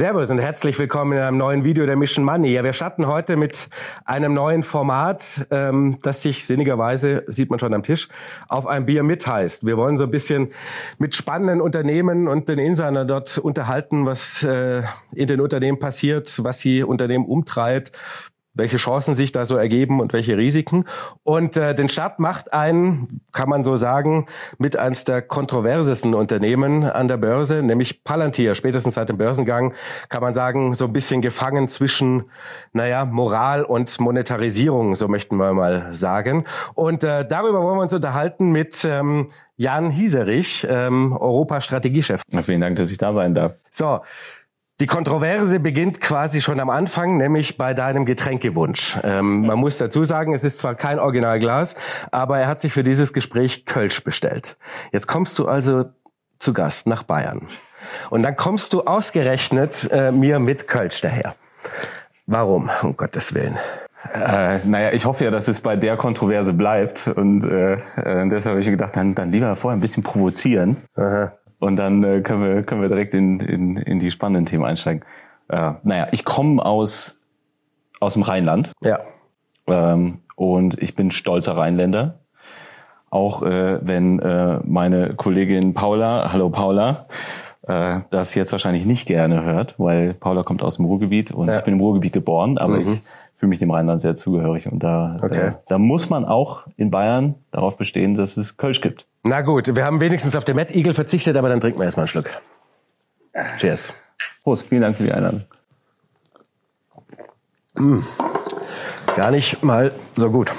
Servus und herzlich willkommen in einem neuen Video der Mission Money. Ja, wir starten heute mit einem neuen Format, ähm, das sich sinnigerweise, sieht man schon am Tisch, auf ein Bier mit heißt. Wir wollen so ein bisschen mit spannenden Unternehmen und den Insidern dort unterhalten, was äh, in den Unternehmen passiert, was sie Unternehmen umtreibt, welche Chancen sich da so ergeben und welche Risiken. Und äh, den Start macht ein, kann man so sagen, mit eines der kontroversesten Unternehmen an der Börse, nämlich Palantir. Spätestens seit dem Börsengang kann man sagen, so ein bisschen gefangen zwischen, naja, Moral und Monetarisierung, so möchten wir mal sagen. Und äh, darüber wollen wir uns unterhalten mit ähm, Jan Hieserich, ähm, Europa-Strategiechef. Vielen Dank, dass ich da sein darf. So, die Kontroverse beginnt quasi schon am Anfang, nämlich bei deinem Getränkewunsch. Ähm, man muss dazu sagen, es ist zwar kein Originalglas, aber er hat sich für dieses Gespräch Kölsch bestellt. Jetzt kommst du also zu Gast nach Bayern. Und dann kommst du ausgerechnet äh, mir mit Kölsch daher. Warum, um Gottes Willen? Äh, naja, ich hoffe ja, dass es bei der Kontroverse bleibt. Und äh, äh, deshalb habe ich gedacht, dann, dann lieber vorher ein bisschen provozieren. Aha. Und dann äh, können, wir, können wir direkt in, in, in die spannenden Themen einsteigen. Äh, naja, ich komme aus, aus dem Rheinland. Ja. Ähm, und ich bin stolzer Rheinländer. Auch äh, wenn äh, meine Kollegin Paula, hallo Paula, äh, das jetzt wahrscheinlich nicht gerne hört, weil Paula kommt aus dem Ruhrgebiet und ja. ich bin im Ruhrgebiet geboren, aber mhm. ich fühle mich dem Rheinland sehr zugehörig und da, okay. äh, da muss man auch in Bayern darauf bestehen, dass es Kölsch gibt. Na gut, wir haben wenigstens auf den Mad Eagle verzichtet, aber dann trinken wir erstmal einen Schluck. Cheers. Prost, vielen Dank für die Einladung. Mm. Gar nicht mal so gut.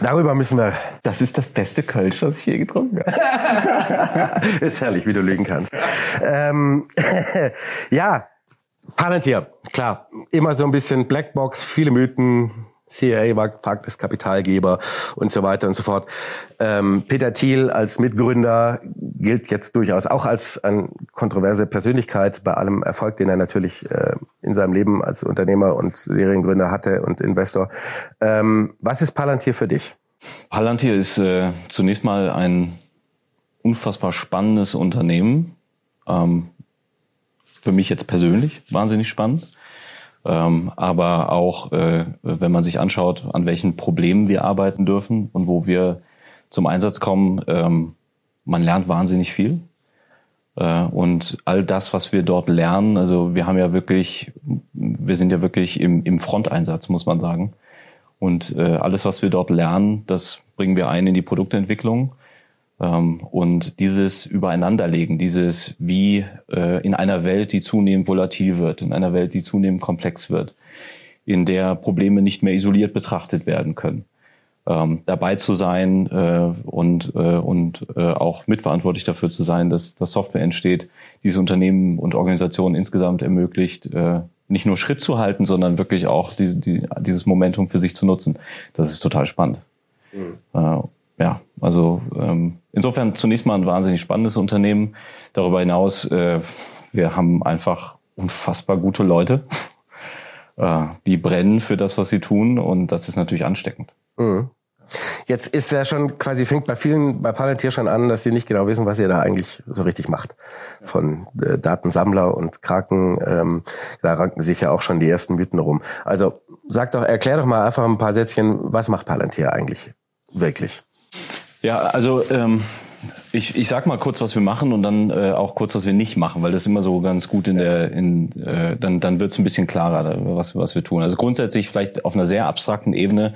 Darüber müssen wir. Das ist das beste Kölsch, was ich je getrunken habe. ist herrlich, wie du legen kannst. Ähm, ja, Palantir, klar, immer so ein bisschen Blackbox, viele Mythen, CIA war gefragtes Kapitalgeber und so weiter und so fort. Ähm, Peter Thiel als Mitgründer gilt jetzt durchaus auch als eine kontroverse Persönlichkeit bei allem Erfolg, den er natürlich äh, in seinem Leben als Unternehmer und Seriengründer hatte und Investor. Ähm, was ist Palantir für dich? Palantir ist äh, zunächst mal ein unfassbar spannendes Unternehmen. Ähm, für mich jetzt persönlich wahnsinnig spannend. Ähm, aber auch, äh, wenn man sich anschaut, an welchen Problemen wir arbeiten dürfen und wo wir zum Einsatz kommen, ähm, man lernt wahnsinnig viel. Äh, und all das, was wir dort lernen, also wir haben ja wirklich, wir sind ja wirklich im, im Fronteinsatz, muss man sagen. Und äh, alles, was wir dort lernen, das bringen wir ein in die Produktentwicklung. Ähm, und dieses Übereinanderlegen, dieses wie äh, in einer Welt, die zunehmend volatil wird, in einer Welt, die zunehmend komplex wird, in der Probleme nicht mehr isoliert betrachtet werden können. Ähm, dabei zu sein äh, und, äh, und auch mitverantwortlich dafür zu sein, dass, dass Software entsteht, diese Unternehmen und Organisationen insgesamt ermöglicht, nicht nur Schritt zu halten, sondern wirklich auch die, die, dieses Momentum für sich zu nutzen. Das ist total spannend. Mhm. Ja, also ähm, insofern zunächst mal ein wahnsinnig spannendes Unternehmen. Darüber hinaus, äh, wir haben einfach unfassbar gute Leute, äh, die brennen für das, was sie tun und das ist natürlich ansteckend. Mhm. Jetzt ist ja schon quasi, fängt bei vielen, bei Palantir schon an, dass sie nicht genau wissen, was ihr da eigentlich so richtig macht. Von äh, Datensammler und Kraken, ähm, da ranken sich ja auch schon die ersten Mythen rum. Also sag doch, erklär doch mal einfach ein paar Sätzchen, was macht Palantir eigentlich wirklich? Ja, also ähm, ich, ich sag mal kurz, was wir machen und dann äh, auch kurz, was wir nicht machen, weil das immer so ganz gut in der, in, äh, dann, dann wird es ein bisschen klarer, was, was wir tun. Also grundsätzlich vielleicht auf einer sehr abstrakten Ebene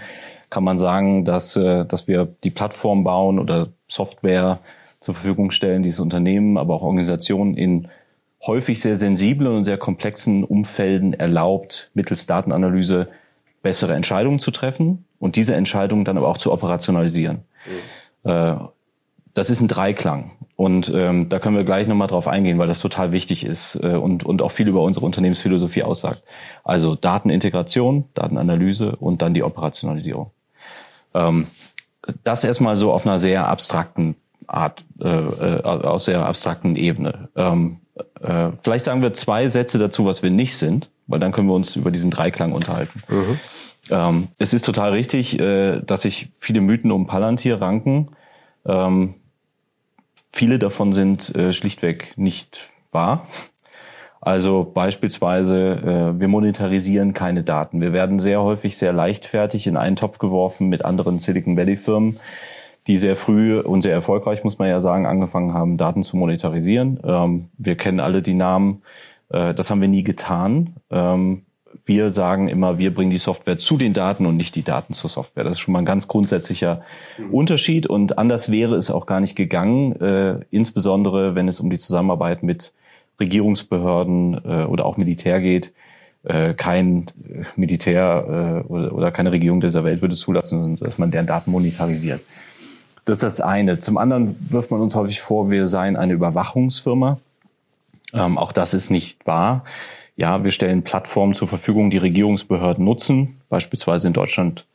kann man sagen, dass, äh, dass wir die Plattform bauen oder Software zur Verfügung stellen, diese Unternehmen, aber auch Organisationen in häufig sehr sensiblen und sehr komplexen Umfelden erlaubt, mittels Datenanalyse bessere Entscheidungen zu treffen und diese Entscheidungen dann aber auch zu operationalisieren. Äh, das ist ein Dreiklang. Und ähm, da können wir gleich nochmal drauf eingehen, weil das total wichtig ist äh, und, und auch viel über unsere Unternehmensphilosophie aussagt. Also Datenintegration, Datenanalyse und dann die Operationalisierung. Ähm, das erstmal so auf einer sehr abstrakten Art, äh, äh, aus sehr abstrakten Ebene. Ähm, äh, vielleicht sagen wir zwei Sätze dazu, was wir nicht sind, weil dann können wir uns über diesen Dreiklang unterhalten. Mhm. Ähm, es ist total richtig, äh, dass sich viele Mythen um Palantir ranken. Ähm, viele davon sind äh, schlichtweg nicht wahr. Also beispielsweise, äh, wir monetarisieren keine Daten. Wir werden sehr häufig sehr leichtfertig in einen Topf geworfen mit anderen Silicon Valley Firmen, die sehr früh und sehr erfolgreich, muss man ja sagen, angefangen haben, Daten zu monetarisieren. Ähm, wir kennen alle die Namen. Äh, das haben wir nie getan. Ähm, wir sagen immer, wir bringen die Software zu den Daten und nicht die Daten zur Software. Das ist schon mal ein ganz grundsätzlicher mhm. Unterschied und anders wäre es auch gar nicht gegangen, äh, insbesondere wenn es um die Zusammenarbeit mit Regierungsbehörden äh, oder auch Militär geht. Äh, kein Militär äh, oder, oder keine Regierung dieser Welt würde zulassen, dass man deren Daten monetarisiert. Das ist das eine. Zum anderen wirft man uns häufig vor, wir seien eine Überwachungsfirma. Ähm, auch das ist nicht wahr. Ja, wir stellen Plattformen zur Verfügung, die Regierungsbehörden nutzen, beispielsweise in Deutschland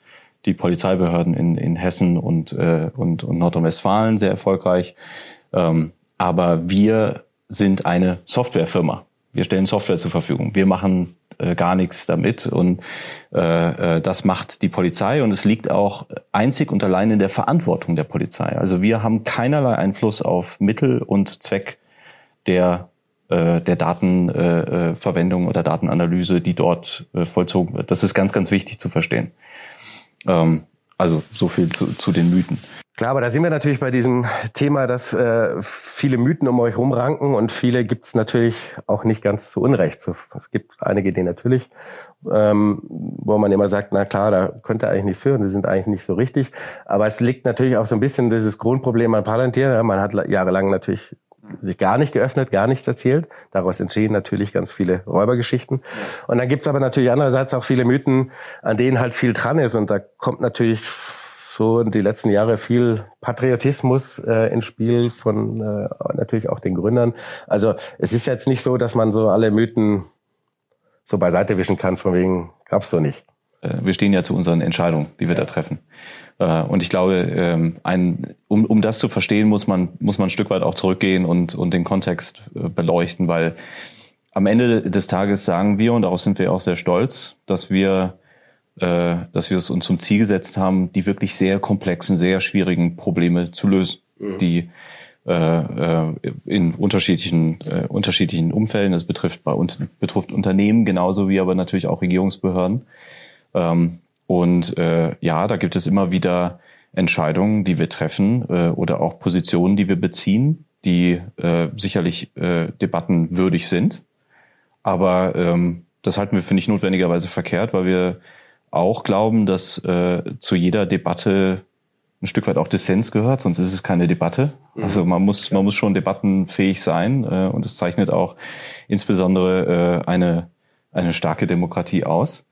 die Polizeibehörden in, in Hessen und, äh, und, und Nordrhein-Westfalen sehr erfolgreich. Ähm, aber wir sind eine Softwarefirma. Wir stellen Software zur Verfügung. Wir machen äh, gar nichts damit und äh, äh, das macht die Polizei und es liegt auch einzig und allein in der Verantwortung der Polizei. Also wir haben keinerlei Einfluss auf Mittel und Zweck der der Datenverwendung äh, oder Datenanalyse, die dort äh, vollzogen wird. Das ist ganz, ganz wichtig zu verstehen. Ähm, also so viel zu, zu den Mythen. Klar, aber da sind wir natürlich bei diesem Thema, dass äh, viele Mythen um euch rumranken und viele gibt es natürlich auch nicht ganz zu Unrecht. Es gibt einige, die natürlich, ähm, wo man immer sagt, na klar, da könnte eigentlich nicht führen, die sind eigentlich nicht so richtig. Aber es liegt natürlich auch so ein bisschen dieses Grundproblem an Palantir. Man hat jahrelang natürlich sich gar nicht geöffnet, gar nichts erzählt. Daraus entstehen natürlich ganz viele Räubergeschichten. Und dann gibt's aber natürlich andererseits auch viele Mythen, an denen halt viel dran ist. Und da kommt natürlich so die letzten Jahre viel Patriotismus äh, ins Spiel von äh, natürlich auch den Gründern. Also es ist jetzt nicht so, dass man so alle Mythen so beiseite wischen kann, von wegen gab's so nicht. Äh, wir stehen ja zu unseren Entscheidungen, die wir ja. da treffen. Äh, und ich glaube, ähm, ein, um, um das zu verstehen, muss man, muss man ein Stück weit auch zurückgehen und, und den Kontext äh, beleuchten, weil am Ende des Tages sagen wir, und darauf sind wir auch sehr stolz, dass wir, dass wir es uns zum Ziel gesetzt haben, die wirklich sehr komplexen, sehr schwierigen Probleme zu lösen, mhm. die in unterschiedlichen, unterschiedlichen Umfällen, das betrifft bei uns, betrifft Unternehmen genauso wie aber natürlich auch Regierungsbehörden, ähm, und äh, ja, da gibt es immer wieder Entscheidungen, die wir treffen äh, oder auch Positionen, die wir beziehen, die äh, sicherlich äh, debattenwürdig sind. Aber ähm, das halten wir für nicht notwendigerweise verkehrt, weil wir auch glauben, dass äh, zu jeder Debatte ein Stück weit auch Dissens gehört, sonst ist es keine Debatte. Mhm. Also man muss, man muss schon debattenfähig sein äh, und es zeichnet auch insbesondere äh, eine, eine starke Demokratie aus.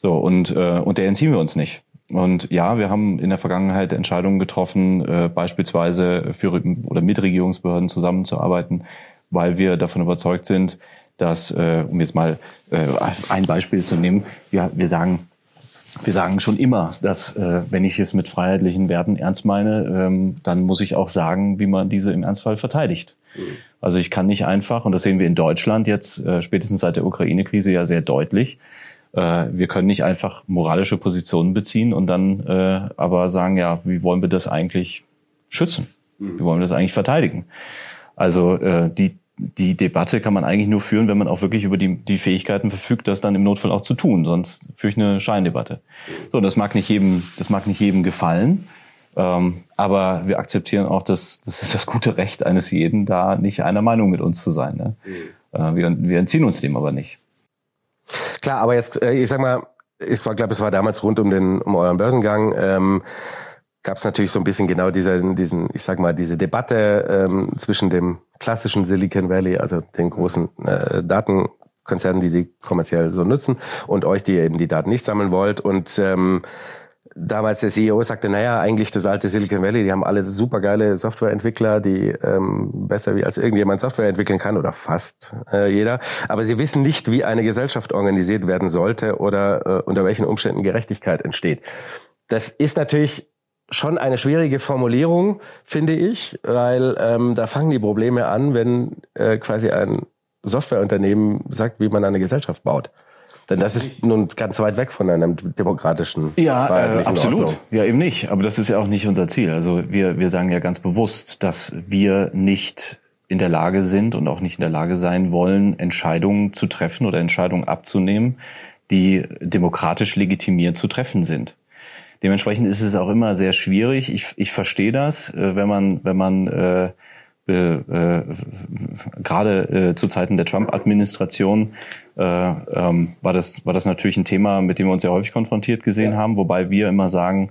So, und, äh, und der entziehen wir uns nicht. Und ja, wir haben in der Vergangenheit Entscheidungen getroffen, äh, beispielsweise für oder mit Regierungsbehörden zusammenzuarbeiten, weil wir davon überzeugt sind, dass, äh, um jetzt mal äh, ein Beispiel zu nehmen, wir, wir sagen, wir sagen schon immer, dass äh, wenn ich es mit freiheitlichen Werten ernst meine, ähm, dann muss ich auch sagen, wie man diese im Ernstfall verteidigt. Mhm. Also ich kann nicht einfach, und das sehen wir in Deutschland jetzt äh, spätestens seit der Ukraine-Krise ja sehr deutlich, wir können nicht einfach moralische Positionen beziehen und dann äh, aber sagen, ja, wie wollen wir das eigentlich schützen? Mhm. Wie wollen wir das eigentlich verteidigen? Also äh, die, die Debatte kann man eigentlich nur führen, wenn man auch wirklich über die, die Fähigkeiten verfügt, das dann im Notfall auch zu tun. Sonst führe ich eine Scheindebatte. So, das mag nicht jedem, das mag nicht jedem gefallen. Ähm, aber wir akzeptieren auch, dass das ist das gute Recht eines jeden, da nicht einer Meinung mit uns zu sein. Ne? Mhm. Äh, wir, wir entziehen uns dem aber nicht. Klar, aber jetzt, äh, ich sag mal, ich glaube, es war damals rund um den um euren Börsengang. Ähm, gab es natürlich so ein bisschen genau diese, diesen, ich sag mal, diese Debatte ähm, zwischen dem klassischen Silicon Valley, also den großen äh, Datenkonzernen, die die kommerziell so nutzen, und euch, die eben die Daten nicht sammeln wollt. Und ähm, damals der CEO sagte, naja, eigentlich das alte Silicon Valley, die haben alle supergeile Softwareentwickler, die ähm, besser wie als irgendjemand Software entwickeln kann oder fast äh, jeder. Aber sie wissen nicht, wie eine Gesellschaft organisiert werden sollte oder äh, unter welchen Umständen Gerechtigkeit entsteht. Das ist natürlich schon eine schwierige Formulierung, finde ich, weil ähm, da fangen die Probleme an, wenn äh, quasi ein Softwareunternehmen sagt, wie man eine Gesellschaft baut. Denn das ist nun ganz weit weg von einem demokratischen, ja, äh, absolut. Ja, eben nicht. Aber das ist ja auch nicht unser Ziel. Also wir, wir sagen ja ganz bewusst, dass wir nicht in der Lage sind und auch nicht in der Lage sein wollen, Entscheidungen zu treffen oder Entscheidungen abzunehmen, die demokratisch legitimiert zu treffen sind. Dementsprechend ist es auch immer sehr schwierig. Ich, ich verstehe das, äh, wenn man, wenn man äh, äh, gerade äh, zu Zeiten der Trump-Administration äh, ähm, war das war das natürlich ein Thema, mit dem wir uns ja häufig konfrontiert gesehen ja. haben, wobei wir immer sagen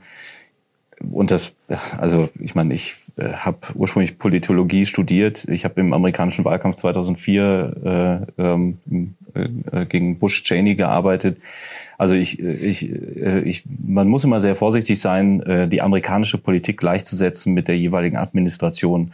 und das also ich meine ich äh, habe ursprünglich Politologie studiert. Ich habe im amerikanischen Wahlkampf 2004 äh, ähm, äh, gegen Bush Cheney gearbeitet. Also ich, ich, äh, ich, man muss immer sehr vorsichtig sein, äh, die amerikanische Politik gleichzusetzen mit der jeweiligen Administration,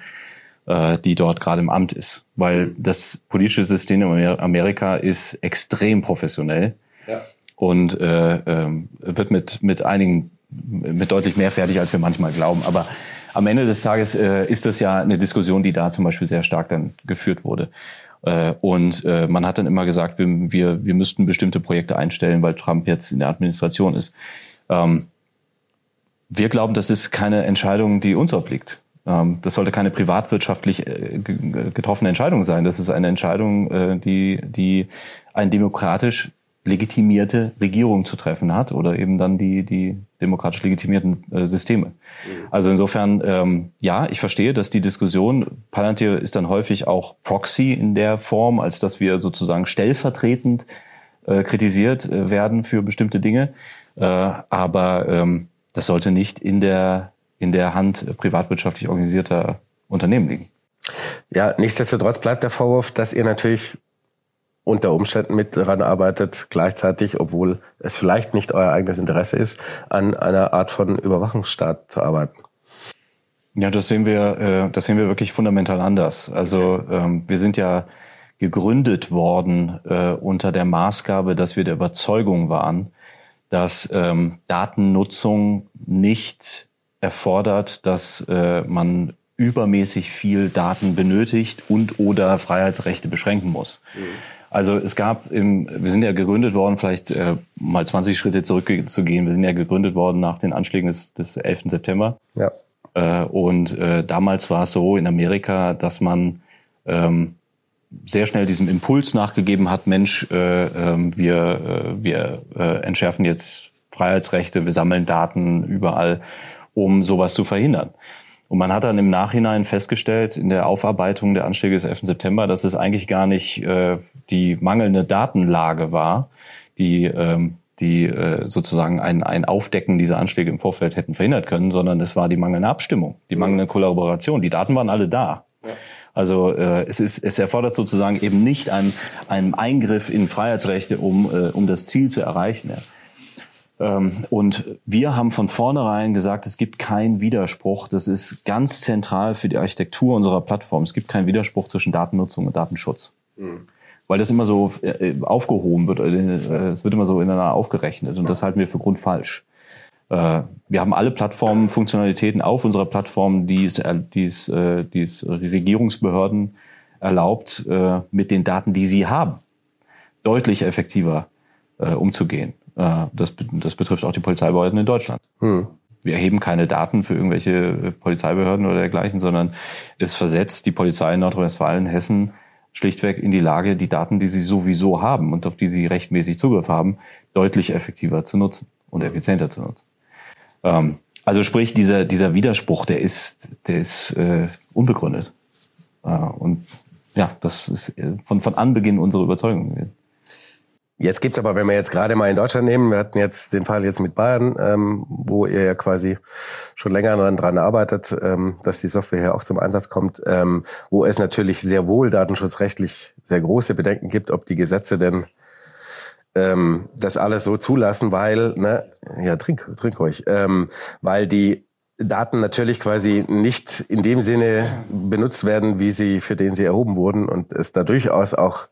äh, die dort gerade im Amt ist, weil das politische System in Amerika ist extrem professionell ja. und äh, äh, wird mit mit einigen mit deutlich mehr fertig, als wir manchmal glauben. Aber am Ende des Tages äh, ist das ja eine Diskussion, die da zum Beispiel sehr stark dann geführt wurde. Äh, und äh, man hat dann immer gesagt, wir, wir, wir müssten bestimmte Projekte einstellen, weil Trump jetzt in der Administration ist. Ähm, wir glauben, das ist keine Entscheidung, die uns obliegt. Ähm, das sollte keine privatwirtschaftlich äh, getroffene Entscheidung sein. Das ist eine Entscheidung, äh, die, die ein demokratisch legitimierte Regierung zu treffen hat oder eben dann die, die demokratisch legitimierten äh, Systeme. Mhm. Also insofern, ähm, ja, ich verstehe, dass die Diskussion, Palantir ist dann häufig auch Proxy in der Form, als dass wir sozusagen stellvertretend kritisiert werden für bestimmte Dinge. Aber ähm, das sollte nicht in der, in der Hand privatwirtschaftlich organisierter Unternehmen liegen. Ja, nichtsdestotrotz bleibt der Vorwurf, dass ihr natürlich unter Umständen mit daran arbeitet, gleichzeitig, obwohl es vielleicht nicht euer eigenes Interesse ist, an einer Art von Überwachungsstaat zu arbeiten. Ja, das sehen wir, äh, das sehen wir wirklich fundamental anders. Also ähm, wir sind ja gegründet worden äh, unter der Maßgabe, dass wir der Überzeugung waren, dass ähm, Datennutzung nicht erfordert, dass äh, man übermäßig viel Daten benötigt und oder Freiheitsrechte beschränken muss. Mhm. Also es gab, im, wir sind ja gegründet worden, vielleicht äh, mal 20 Schritte zurückzugehen, wir sind ja gegründet worden nach den Anschlägen des, des 11. September. Ja. Äh, und äh, damals war es so in Amerika, dass man ähm, sehr schnell diesem Impuls nachgegeben hat, Mensch, äh, äh, wir, äh, wir äh, entschärfen jetzt Freiheitsrechte, wir sammeln Daten überall, um sowas zu verhindern. Und man hat dann im Nachhinein festgestellt, in der Aufarbeitung der Anschläge des 11. September, dass es eigentlich gar nicht äh, die mangelnde Datenlage war, die, ähm, die äh, sozusagen ein, ein Aufdecken dieser Anschläge im Vorfeld hätten verhindert können, sondern es war die mangelnde Abstimmung, die mangelnde Kollaboration. Die Daten waren alle da. Ja. Also äh, es, ist, es erfordert sozusagen eben nicht einen, einen Eingriff in Freiheitsrechte, um, äh, um das Ziel zu erreichen. Ja. Ähm, und wir haben von vornherein gesagt, es gibt keinen Widerspruch. Das ist ganz zentral für die Architektur unserer Plattform. Es gibt keinen Widerspruch zwischen Datennutzung und Datenschutz. Mhm. Weil das immer so äh, aufgehoben wird, äh, es wird immer so ineinander aufgerechnet und das halten wir für grundfalsch. Äh, wir haben alle Plattformfunktionalitäten auf unserer Plattform, die es, die es, die es Regierungsbehörden erlaubt, mit den Daten, die sie haben, deutlich effektiver umzugehen. Äh, das, das betrifft auch die Polizeibehörden in Deutschland. Hm. Wir erheben keine Daten für irgendwelche äh, Polizeibehörden oder dergleichen, sondern es versetzt die Polizei in Nordrhein-Westfalen, Hessen schlichtweg in die Lage, die Daten, die sie sowieso haben und auf die sie rechtmäßig Zugriff haben, deutlich effektiver zu nutzen und effizienter zu nutzen. Ähm, also sprich, dieser, dieser Widerspruch, der ist, der ist äh, unbegründet. Äh, und ja, das ist äh, von, von Anbeginn unsere Überzeugung gewesen. Jetzt gibt's aber, wenn wir jetzt gerade mal in Deutschland nehmen, wir hatten jetzt den Fall jetzt mit Bayern, ähm, wo ihr ja quasi schon länger dran arbeitet, ähm, dass die Software hier auch zum Einsatz kommt, ähm, wo es natürlich sehr wohl datenschutzrechtlich sehr große Bedenken gibt, ob die Gesetze denn ähm, das alles so zulassen, weil, ne, ja, trink, trink ruhig, ähm, weil die Daten natürlich quasi nicht in dem Sinne benutzt werden, wie sie, für den sie erhoben wurden und es da durchaus auch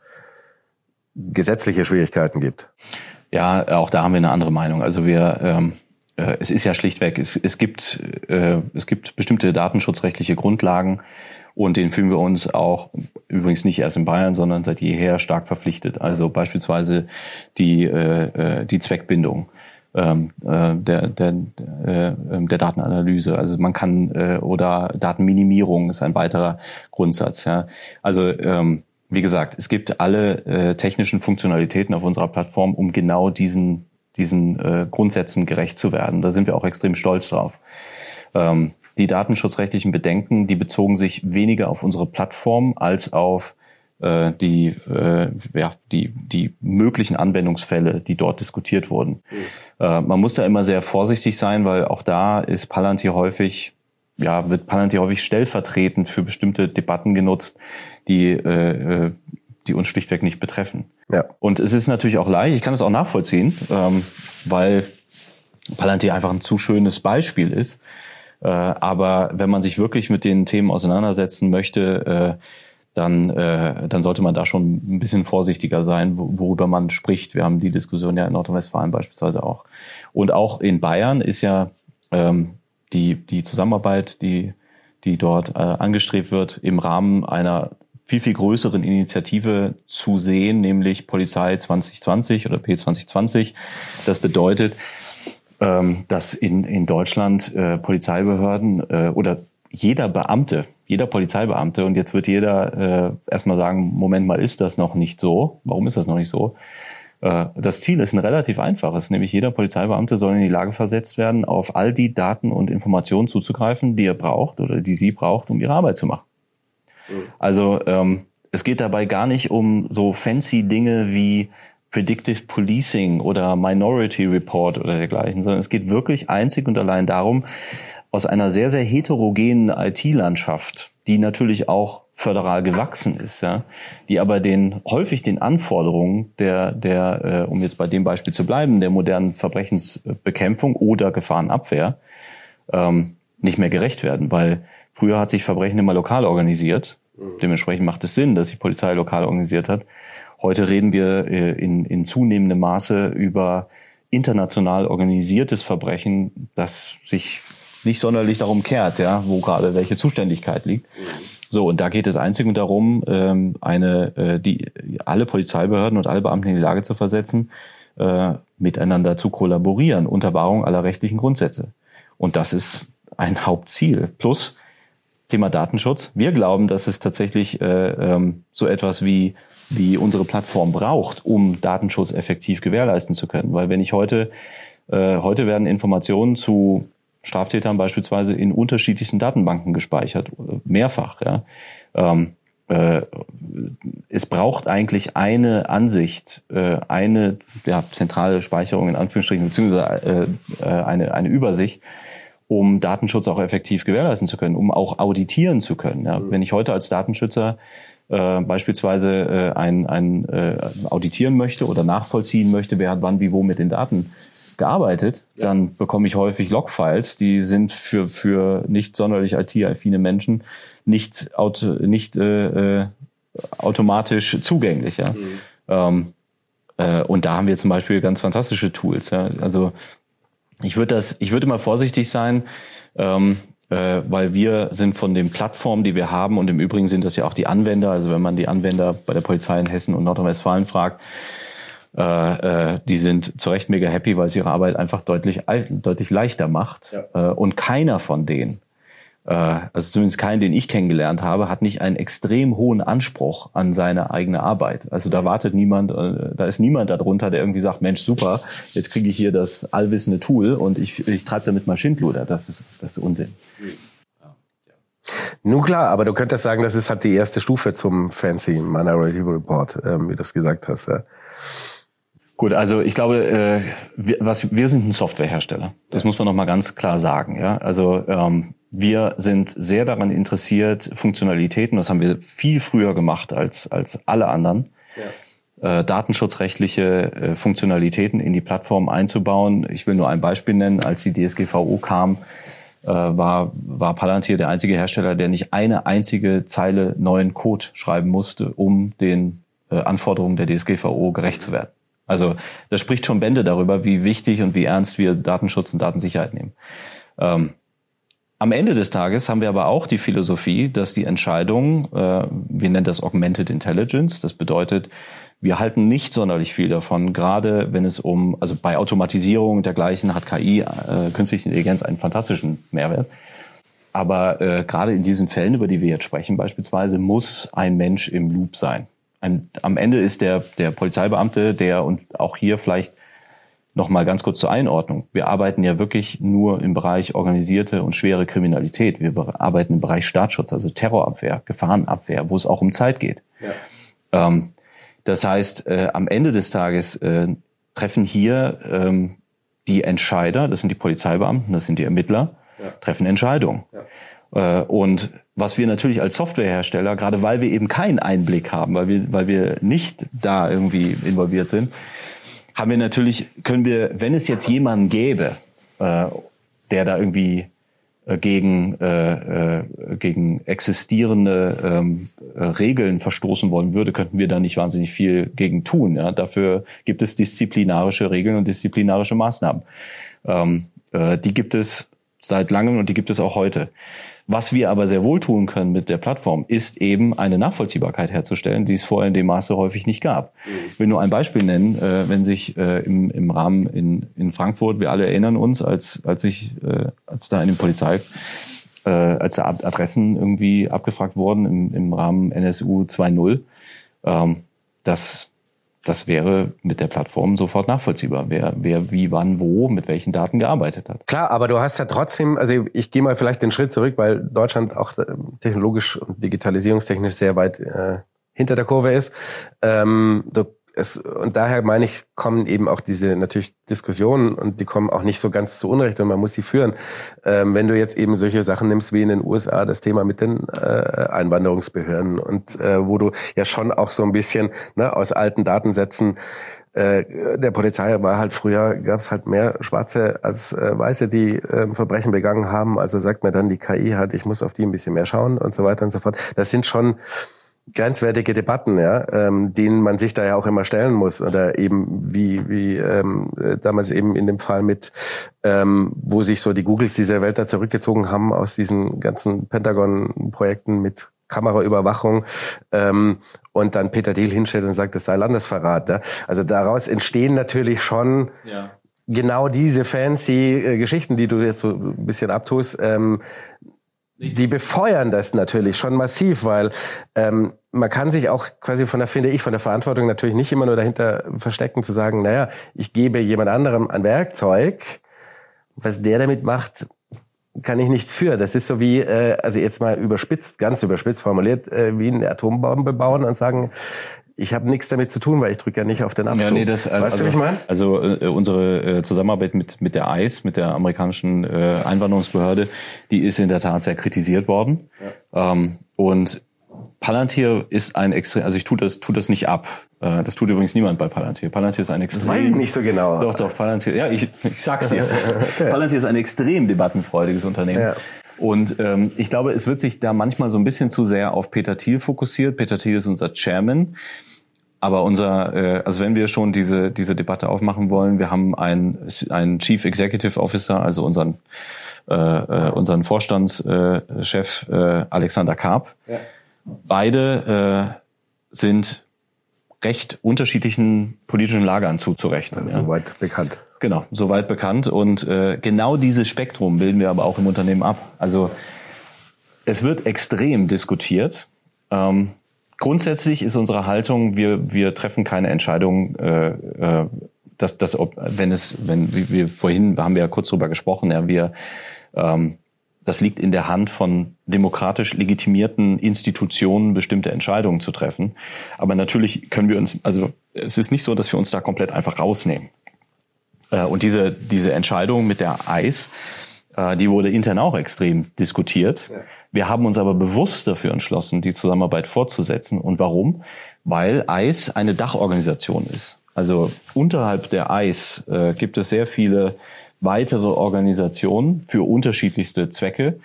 gesetzliche Schwierigkeiten gibt. Ja, auch da haben wir eine andere Meinung. Also wir, ähm, äh, es ist ja schlichtweg, es, es gibt, äh, es gibt bestimmte datenschutzrechtliche Grundlagen und denen fühlen wir uns auch übrigens nicht erst in Bayern, sondern seit jeher stark verpflichtet. Also beispielsweise die, äh, äh die Zweckbindung. ähm, äh, der, der, äh, der Datenanalyse. Also man kann äh, oder Datenminimierung ist ein weiterer Grundsatz. Ja. Also ähm, wie gesagt, es gibt alle äh, technischen Funktionalitäten auf unserer Plattform, um genau diesen diesen äh, Grundsätzen gerecht zu werden. Da sind wir auch extrem stolz drauf. Ähm, die datenschutzrechtlichen Bedenken, die bezogen sich weniger auf unsere Plattform als auf äh, die, äh, ja, die, die möglichen Anwendungsfälle, die dort diskutiert wurden. Mhm. Äh, man muss da immer sehr vorsichtig sein, weil auch da ist Palantir häufig, ja, wird Palantir häufig stellvertretend für bestimmte Debatten genutzt, die, äh, äh, die uns schlichtweg nicht betreffen. Ja. Und es ist natürlich auch leicht, ich kann es auch nachvollziehen, ähm, weil Palantir einfach ein zu schönes Beispiel ist. Äh, aber wenn man sich wirklich mit den Themen auseinandersetzen möchte, äh, dann, äh, dann sollte man da schon ein bisschen vorsichtiger sein, worüber man spricht. Wir haben die Diskussion ja in Nordrhein-Westfalen beispielsweise auch. Und auch in Bayern ist ja ähm, die, die Zusammenarbeit, die, die dort äh, angestrebt wird, im Rahmen einer viel, viel größeren Initiative zu sehen, nämlich Polizei 2020 oder P2020. Das bedeutet, ähm, dass in, in Deutschland äh, Polizeibehörden äh, oder jeder Beamte, jeder Polizeibeamte, und jetzt wird jeder äh, erstmal sagen, Moment mal, ist das noch nicht so? Warum ist das noch nicht so? Äh, das Ziel ist ein relativ einfaches, nämlich jeder Polizeibeamte soll in die Lage versetzt werden, auf all die Daten und Informationen zuzugreifen, die er braucht oder die sie braucht, um ihre Arbeit zu machen. Mhm. Also ähm, es geht dabei gar nicht um so fancy Dinge wie Predictive Policing oder Minority Report oder dergleichen, sondern es geht wirklich einzig und allein darum, aus einer sehr, sehr heterogenen IT-Landschaft, die natürlich auch föderal gewachsen ist, ja, die aber den häufig den Anforderungen der, der, äh, um jetzt bei dem Beispiel zu bleiben, der modernen Verbrechensbekämpfung oder Gefahrenabwehr ähm, nicht mehr gerecht werden, weil früher hat sich Verbrechen immer lokal organisiert. Mhm. Dementsprechend macht es Sinn, dass die Polizei lokal organisiert hat. Heute reden wir äh, in, in zunehmendem Maße über international organisiertes Verbrechen, das sich nicht sonderlich darum kehrt, ja, wo gerade welche Zuständigkeit liegt. So, und da geht es einzig und darum, ähm, eine, äh, die, alle Polizeibehörden und alle Beamten in die Lage zu versetzen, äh, miteinander zu kollaborieren unter Wahrung aller rechtlichen Grundsätze. Und das ist ein Hauptziel. Plus Thema Datenschutz. Wir glauben, dass es tatsächlich äh, ähm, so etwas wie wie unsere Plattform braucht, um Datenschutz effektiv gewährleisten zu können. Weil wenn ich heute äh, heute werden Informationen zu Straftätern beispielsweise in unterschiedlichsten Datenbanken gespeichert, mehrfach. Ja. Ähm, äh, es braucht eigentlich eine Ansicht, äh, eine ja, zentrale Speicherung in Anführungsstrichen, beziehungsweise äh, äh, eine, eine Übersicht, um Datenschutz auch effektiv gewährleisten zu können, um auch auditieren zu können. Ja. Wenn ich heute als Datenschützer äh, beispielsweise äh, ein, ein äh, auditieren möchte oder nachvollziehen möchte, wer hat wann wie wo mit den Daten gearbeitet, ja. dann bekomme ich häufig Logfiles, die sind für, für nicht sonderlich IT-affine Menschen nicht, auto, nicht äh, äh, automatisch zugänglich. Ja? Mhm. Ähm, äh, und da haben wir zum Beispiel ganz fantastische Tools. Ja? Also ich würde das, ich würde mal vorsichtig sein, ähm, äh, weil wir sind von den Plattformen, die wir haben, und im Übrigen sind das ja auch die Anwender, also wenn man die Anwender bei der Polizei in Hessen und Nordrhein-Westfalen fragt, äh, äh, die sind zu Recht mega happy, weil es ihre Arbeit einfach deutlich, deutlich leichter macht. Ja. Äh, und keiner von denen, also zumindest keinen, den ich kennengelernt habe, hat nicht einen extrem hohen Anspruch an seine eigene Arbeit. Also da wartet niemand, äh, da ist niemand darunter, der irgendwie sagt, Mensch, super, jetzt kriege ich hier das allwissende Tool und ich, ich treibe damit mal Schindluder. Das ist, das ist Unsinn. Nun klar, aber du könntest sagen, das ist halt die erste Stufe zum Fancy Minority Report, ähm, wie du es gesagt hast. Ja. Gut, also ich glaube, äh, wir, was, wir sind ein Softwarehersteller. Das muss man noch mal ganz klar sagen. Ja, also ähm, wir sind sehr daran interessiert, Funktionalitäten. Das haben wir viel früher gemacht als als alle anderen. Ja. Äh, datenschutzrechtliche äh, Funktionalitäten in die Plattform einzubauen. Ich will nur ein Beispiel nennen. Als die DSGVO kam, äh, war, war Palantir der einzige Hersteller, der nicht eine einzige Zeile neuen Code schreiben musste, um den äh, Anforderungen der DSGVO gerecht zu werden. Also das spricht schon Bände darüber, wie wichtig und wie ernst wir Datenschutz und Datensicherheit nehmen. Ähm, am Ende des Tages haben wir aber auch die Philosophie, dass die Entscheidung, äh, wir nennen das Augmented Intelligence, das bedeutet, wir halten nicht sonderlich viel davon, gerade wenn es um, also bei Automatisierung und dergleichen hat KI, äh, künstliche Intelligenz einen fantastischen Mehrwert. Aber äh, gerade in diesen Fällen, über die wir jetzt sprechen, beispielsweise, muss ein Mensch im Loop sein. Ein, am Ende ist der, der Polizeibeamte, der und auch hier vielleicht noch mal ganz kurz zur Einordnung. Wir arbeiten ja wirklich nur im Bereich organisierte und schwere Kriminalität. Wir arbeiten im Bereich Staatsschutz, also Terrorabwehr, Gefahrenabwehr, wo es auch um Zeit geht. Ja. Ähm, das heißt, äh, am Ende des Tages äh, treffen hier ähm, die Entscheider, das sind die Polizeibeamten, das sind die Ermittler, ja. treffen Entscheidungen. Ja. Äh, und was wir natürlich als Softwarehersteller, gerade weil wir eben keinen Einblick haben, weil wir, weil wir nicht da irgendwie involviert sind, haben wir natürlich, können wir, wenn es jetzt jemanden gäbe, äh, der da irgendwie äh, gegen, äh, äh, gegen existierende ähm, äh, Regeln verstoßen wollen würde, könnten wir da nicht wahnsinnig viel gegen tun. Ja? Dafür gibt es disziplinarische Regeln und disziplinarische Maßnahmen. Ähm, äh, die gibt es seit langem und die gibt es auch heute. Was wir aber sehr wohl tun können mit der Plattform, ist eben eine Nachvollziehbarkeit herzustellen, die es vorher in dem Maße häufig nicht gab. Ich will nur ein Beispiel nennen, äh, wenn sich äh, im, im Rahmen in, in Frankfurt, wir alle erinnern uns, als, als ich, äh, als da in den Polizei, äh, als da Adressen irgendwie abgefragt wurden im, im Rahmen NSU 2.0, ähm, das das wäre mit der Plattform sofort nachvollziehbar, wer, wer wie, wann, wo, mit welchen Daten gearbeitet hat. Klar, aber du hast ja trotzdem, also ich gehe mal vielleicht den Schritt zurück, weil Deutschland auch äh, technologisch und digitalisierungstechnisch sehr weit äh, hinter der Kurve ist. Ähm, du es, und daher meine ich, kommen eben auch diese natürlich Diskussionen und die kommen auch nicht so ganz zu Unrecht und man muss sie führen. Ähm, wenn du jetzt eben solche Sachen nimmst wie in den USA, das Thema mit den äh, Einwanderungsbehörden und äh, wo du ja schon auch so ein bisschen ne, aus alten Datensätzen äh, der Polizei war halt früher, gab es halt mehr Schwarze als äh, Weiße, die äh, Verbrechen begangen haben. Also sagt mir dann die KI halt, ich muss auf die ein bisschen mehr schauen und so weiter und so fort. Das sind schon grenzwertige Debatten, ja, ähm, denen man sich da ja auch immer stellen muss oder eben wie wie ähm, damals eben in dem Fall mit, ähm, wo sich so die Googles dieser Welt da zurückgezogen haben aus diesen ganzen Pentagon-Projekten mit Kameraüberwachung ähm, und dann Peter Thiel hinstellt und sagt, das sei Landesverrat. Ja? Also daraus entstehen natürlich schon ja. genau diese fancy äh, Geschichten, die du jetzt so ein bisschen abtust. Ähm, die befeuern das natürlich schon massiv, weil ähm, man kann sich auch quasi von der, finde ich, von der Verantwortung natürlich nicht immer nur dahinter verstecken, zu sagen, naja, ich gebe jemand anderem ein Werkzeug, was der damit macht, kann ich nichts für. Das ist so wie, äh, also jetzt mal überspitzt, ganz überspitzt formuliert, äh, wie eine Atombombe bauen und sagen, ich habe nichts damit zu tun, weil ich drücke ja nicht auf den Abzug. Ja, nee, das, weißt also, du, wie ich meine? Also äh, unsere äh, Zusammenarbeit mit, mit der ICE, mit der amerikanischen äh, Einwanderungsbehörde, die ist in der Tat sehr kritisiert worden. Ja. Ähm, und Palantir ist ein extrem, also ich tue das, tue das nicht ab. Äh, das tut übrigens niemand bei Palantir. Palantir ist ein extrem. Das weiß ich nicht so genau. Doch, doch, Palantir, ja, ich, ich sag's dir. okay. Palantir ist ein extrem debattenfreudiges Unternehmen. Ja. Und ähm, ich glaube, es wird sich da manchmal so ein bisschen zu sehr auf Peter Thiel fokussiert. Peter Thiel ist unser Chairman. Aber unser, äh, also wenn wir schon diese, diese Debatte aufmachen wollen, wir haben einen, einen Chief Executive Officer, also unseren, äh, äh, unseren Vorstandschef äh, Alexander Karp. Ja. Beide äh, sind recht unterschiedlichen politischen Lagern zuzurechnen. Ja. Soweit bekannt. Genau, soweit bekannt. Und äh, genau dieses Spektrum bilden wir aber auch im Unternehmen ab. Also es wird extrem diskutiert. Ähm, grundsätzlich ist unsere Haltung, wir, wir treffen keine Entscheidung, äh, äh, dass, dass ob, wenn es, wenn wie wir vorhin haben wir ja kurz drüber gesprochen, ja, wir ähm, das liegt in der Hand von demokratisch legitimierten Institutionen, bestimmte Entscheidungen zu treffen. Aber natürlich können wir uns, also es ist nicht so, dass wir uns da komplett einfach rausnehmen. Äh, und diese, diese Entscheidung mit der Eis, äh, die wurde intern auch extrem diskutiert. Ja. Wir haben uns aber bewusst dafür entschlossen, die Zusammenarbeit fortzusetzen. Und warum? Weil EIS eine Dachorganisation ist. Also unterhalb der EIS äh, gibt es sehr viele weitere Organisationen für unterschiedlichste Zwecke.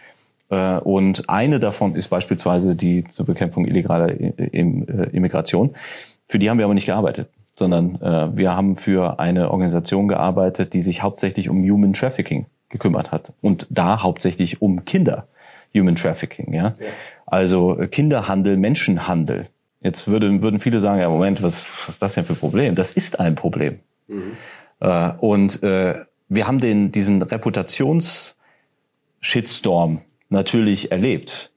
Äh, und eine davon ist beispielsweise die zur Bekämpfung illegaler äh, Immigration. Für die haben wir aber nicht gearbeitet, sondern äh, wir haben für eine Organisation gearbeitet, die sich hauptsächlich um Human Trafficking gekümmert hat. Und da hauptsächlich um Kinder, Human Trafficking, ja. ja. Also Kinderhandel, Menschenhandel. Jetzt würde, würden viele sagen, ja, Moment, was, was ist das denn für ein Problem? Das ist ein Problem. Mhm. Und äh, wir haben den, diesen Reputations-Shitstorm natürlich erlebt.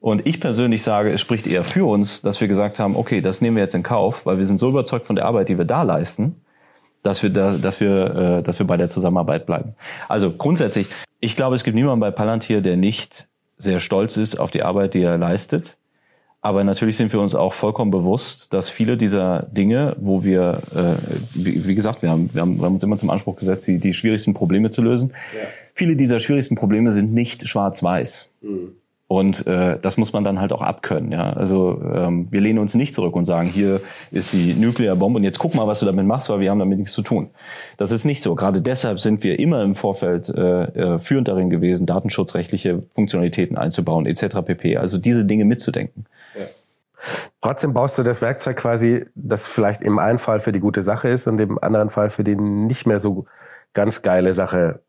Und ich persönlich sage, es spricht eher für uns, dass wir gesagt haben, okay, das nehmen wir jetzt in Kauf, weil wir sind so überzeugt von der Arbeit, die wir da leisten, dass wir, da, dass wir, äh, dass wir bei der Zusammenarbeit bleiben. Also grundsätzlich, ich glaube, es gibt niemanden bei Palantir, der nicht sehr stolz ist auf die Arbeit, die er leistet. Aber natürlich sind wir uns auch vollkommen bewusst, dass viele dieser Dinge, wo wir, äh, wie, wie gesagt, wir haben, wir, haben, wir haben uns immer zum Anspruch gesetzt, die, die schwierigsten Probleme zu lösen. Ja. Viele dieser schwierigsten Probleme sind nicht schwarz-weiß. Mhm. Und äh, das muss man dann halt auch abkönnen. Ja? Also ähm, wir lehnen uns nicht zurück und sagen, hier ist die Nuklearbombe und jetzt guck mal, was du damit machst, weil wir haben damit nichts zu tun. Das ist nicht so. Gerade deshalb sind wir immer im Vorfeld äh, äh, führend darin gewesen, datenschutzrechtliche Funktionalitäten einzubauen etc. pp. Also diese Dinge mitzudenken. Ja. Trotzdem baust du das Werkzeug quasi, das vielleicht im einen Fall für die gute Sache ist und im anderen Fall für die nicht mehr so ganz geile Sache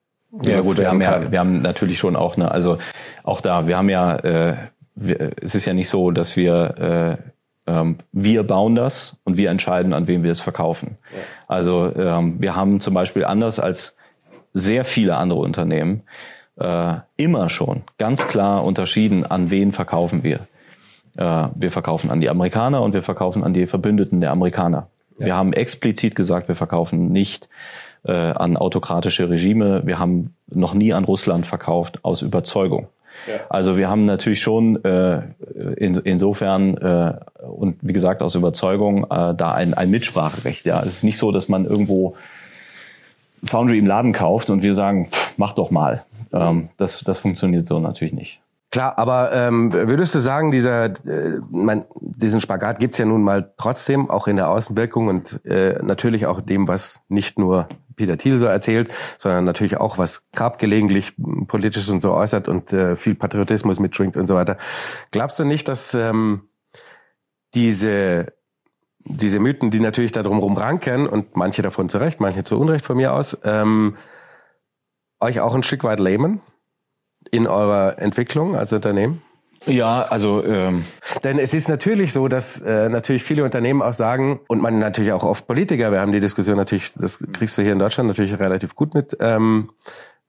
ja gut, wir haben ja, wir haben natürlich schon auch eine, also auch da, wir haben ja, äh, wir, es ist ja nicht so, dass wir äh, ähm, wir bauen das und wir entscheiden, an wen wir es verkaufen. Ja. Also ähm, wir haben zum Beispiel anders als sehr viele andere Unternehmen äh, immer schon ganz klar unterschieden, an wen verkaufen wir. Äh, wir verkaufen an die Amerikaner und wir verkaufen an die Verbündeten der Amerikaner. Ja. Wir haben explizit gesagt, wir verkaufen nicht äh, an autokratische Regime. Wir haben noch nie an Russland verkauft aus Überzeugung. Ja. Also wir haben natürlich schon äh, in, insofern äh, und wie gesagt aus Überzeugung äh, da ein, ein Mitspracherecht. Ja, es ist nicht so, dass man irgendwo Foundry im Laden kauft und wir sagen, pff, mach doch mal. Ähm, das, das funktioniert so natürlich nicht. Klar, aber ähm, würdest du sagen, dieser, äh, mein, diesen Spagat gibt's ja nun mal trotzdem, auch in der Außenwirkung und äh, natürlich auch dem, was nicht nur Peter Thiel so erzählt, sondern natürlich auch, was Karp gelegentlich politisch und so äußert und äh, viel Patriotismus mitschwingt und so weiter. Glaubst du nicht, dass ähm, diese diese Mythen, die natürlich da drumherum ranken und manche davon zu Recht, manche zu Unrecht von mir aus, ähm, euch auch ein Stück weit lähmen? In eurer Entwicklung als Unternehmen? Ja, also ähm denn es ist natürlich so, dass äh, natürlich viele Unternehmen auch sagen und man natürlich auch oft Politiker, wir haben die Diskussion natürlich, das kriegst du hier in Deutschland natürlich relativ gut mit. Ähm,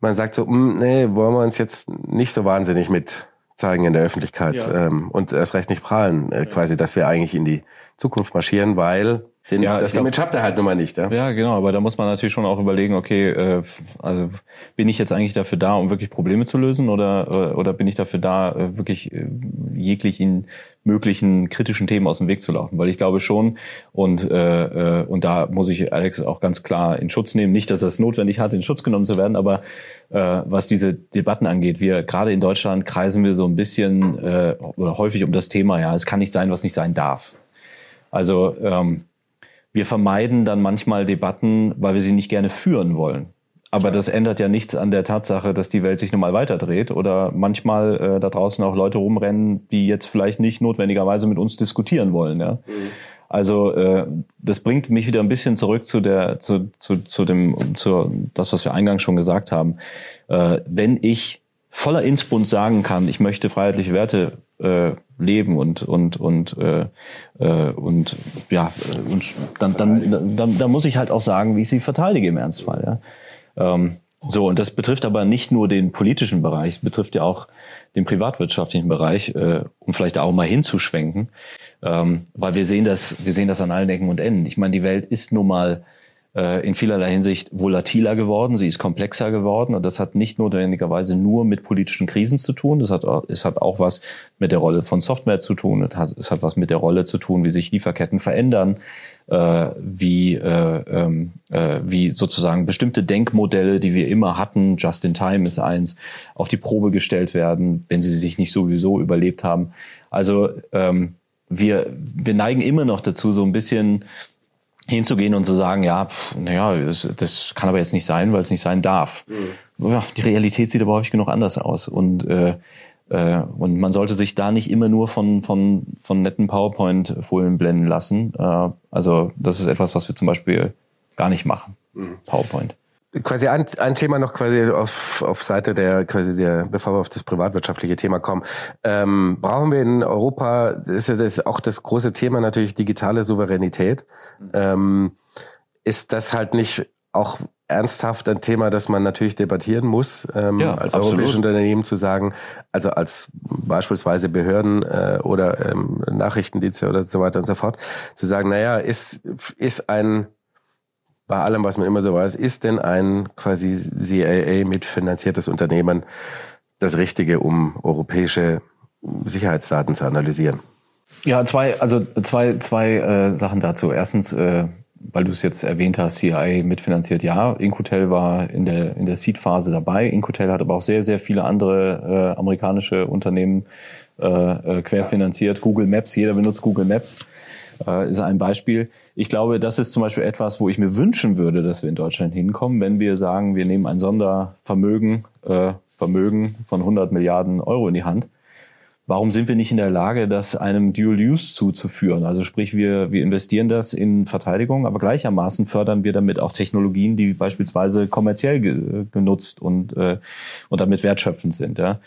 man sagt so, mh, hm, nee, wollen wir uns jetzt nicht so wahnsinnig mit zeigen in der Öffentlichkeit ja. ähm, und erst recht nicht prahlen, äh, quasi, dass wir eigentlich in die Zukunft marschieren, weil den, ja, das Image habt ihr halt nun mal nicht. Ja? ja, genau, aber da muss man natürlich schon auch überlegen, okay, äh, also bin ich jetzt eigentlich dafür da, um wirklich Probleme zu lösen oder, äh, oder bin ich dafür da, äh, wirklich äh, jeglichen möglichen kritischen Themen aus dem Weg zu laufen? Weil ich glaube schon, und, äh, äh, und da muss ich Alex auch ganz klar in Schutz nehmen, nicht, dass es notwendig hat, in Schutz genommen zu werden, aber äh, was diese Debatten angeht, wir gerade in Deutschland kreisen wir so ein bisschen äh, oder häufig um das Thema, ja, es kann nicht sein, was nicht sein darf. Also ähm, wir vermeiden dann manchmal Debatten, weil wir sie nicht gerne führen wollen. Aber das ändert ja nichts an der Tatsache, dass die Welt sich nun mal weiterdreht oder manchmal äh, da draußen auch Leute rumrennen, die jetzt vielleicht nicht notwendigerweise mit uns diskutieren wollen. Ja? Mhm. Also äh, das bringt mich wieder ein bisschen zurück zu der zu, zu, zu dem zu das, was wir eingangs schon gesagt haben. Äh, wenn ich voller Innsbruck sagen kann, ich möchte freiheitliche Werte äh, leben und und und äh, äh, und ja und dann, dann dann dann muss ich halt auch sagen, wie ich sie verteidige im Ernstfall. Ja. Ähm, so und das betrifft aber nicht nur den politischen Bereich, es betrifft ja auch den privatwirtschaftlichen Bereich, äh, um vielleicht auch mal hinzuschwenken, ähm, weil wir sehen das wir sehen das an allen Ecken und Enden. Ich meine, die Welt ist nun mal äh, in vielerlei Hinsicht volatiler geworden, sie ist komplexer geworden und das hat nicht notwendigerweise nur mit politischen Krisen zu tun, das hat, es hat auch was mit der Rolle von Software zu tun, es hat, es hat was mit der Rolle zu tun, wie sich Lieferketten verändern, äh, wie, äh, ähm, äh, wie sozusagen bestimmte Denkmodelle, die wir immer hatten, Just in Time ist eins, auf die Probe gestellt werden, wenn sie sich nicht sowieso überlebt haben. Also ähm, wir, wir neigen immer noch dazu, so ein bisschen hinzugehen und zu sagen, ja, naja, das, das kann aber jetzt nicht sein, weil es nicht sein darf. Mhm. Ja, die Realität sieht aber häufig genug anders aus. Und, äh, äh, und man sollte sich da nicht immer nur von, von, von netten PowerPoint-Folien blenden lassen. Äh, also das ist etwas, was wir zum Beispiel gar nicht machen. Mhm. PowerPoint. Quasi ein, ein Thema noch quasi auf, auf Seite der quasi der, bevor wir auf das privatwirtschaftliche Thema kommen, ähm, brauchen wir in Europa, ist ja das auch das große Thema natürlich digitale Souveränität. Ähm, ist das halt nicht auch ernsthaft ein Thema, das man natürlich debattieren muss, ähm, ja, als europäisches Unternehmen zu sagen, also als beispielsweise Behörden äh, oder ähm, Nachrichtendienste oder so weiter und so fort, zu sagen, naja, ist, ist ein bei allem, was man immer so weiß, ist denn ein quasi CIA mitfinanziertes Unternehmen das Richtige, um europäische Sicherheitsdaten zu analysieren? Ja, zwei, also zwei, zwei äh, Sachen dazu. Erstens, äh, weil du es jetzt erwähnt hast, CIA mitfinanziert, ja. Incotel war in der, in der Seed-Phase dabei. Incotel hat aber auch sehr, sehr viele andere äh, amerikanische Unternehmen äh, äh, querfinanziert. Google Maps, jeder benutzt Google Maps äh, ist ein Beispiel. Ich glaube, das ist zum Beispiel etwas, wo ich mir wünschen würde, dass wir in Deutschland hinkommen, wenn wir sagen, wir nehmen ein Sondervermögen, äh, Vermögen von 100 Milliarden Euro in die Hand. Warum sind wir nicht in der Lage, das einem Dual Use zuzuführen? Also sprich, wir, wir investieren das in Verteidigung, aber gleichermaßen fördern wir damit auch Technologien, die beispielsweise kommerziell ge genutzt und, äh, und damit wertschöpfend sind. Ja?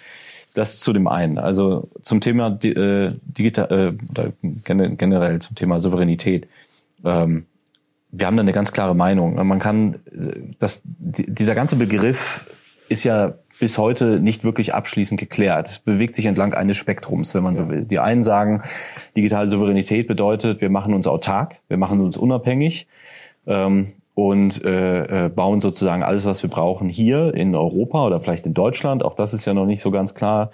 Das zu dem einen. Also zum Thema äh, digital äh, oder generell zum Thema Souveränität. Ähm, wir haben da eine ganz klare Meinung. Man kann das, dieser ganze Begriff ist ja bis heute nicht wirklich abschließend geklärt. Es bewegt sich entlang eines Spektrums, wenn man so will. Die einen sagen, digitale Souveränität bedeutet, wir machen uns autark, wir machen uns unabhängig. Ähm, und äh, äh, bauen sozusagen alles, was wir brauchen, hier in Europa oder vielleicht in Deutschland. Auch das ist ja noch nicht so ganz klar.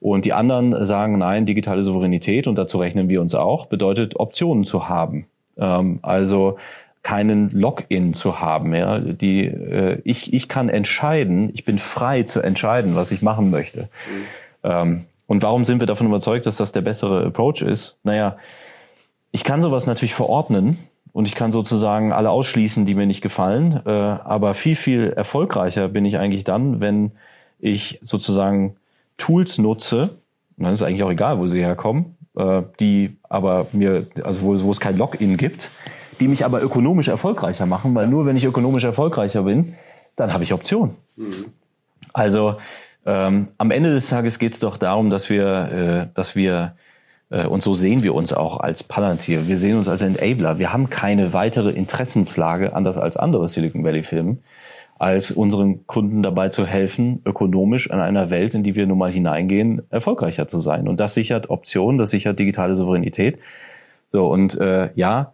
Und die anderen sagen, nein, digitale Souveränität, und dazu rechnen wir uns auch, bedeutet Optionen zu haben. Ähm, also keinen Login zu haben. Ja, die äh, ich ich kann entscheiden, ich bin frei zu entscheiden, was ich machen möchte. Mhm. Ähm, und warum sind wir davon überzeugt, dass das der bessere Approach ist? Naja, ich kann sowas natürlich verordnen und ich kann sozusagen alle ausschließen, die mir nicht gefallen. Äh, aber viel, viel erfolgreicher bin ich eigentlich dann, wenn ich sozusagen Tools nutze, und dann ist eigentlich auch egal, wo sie herkommen, äh, die aber mir, also wo, wo es kein Login gibt, die mich aber ökonomisch erfolgreicher machen, weil nur wenn ich ökonomisch erfolgreicher bin, dann habe ich Optionen. Mhm. Also ähm, am Ende des Tages geht es doch darum, dass wir, äh, dass wir und so sehen wir uns auch als Palantir. Wir sehen uns als Enabler. Wir haben keine weitere Interessenslage, anders als andere Silicon Valley Firmen, als unseren Kunden dabei zu helfen, ökonomisch in einer Welt, in die wir nun mal hineingehen, erfolgreicher zu sein. Und das sichert Optionen, das sichert digitale Souveränität. So, und äh, ja,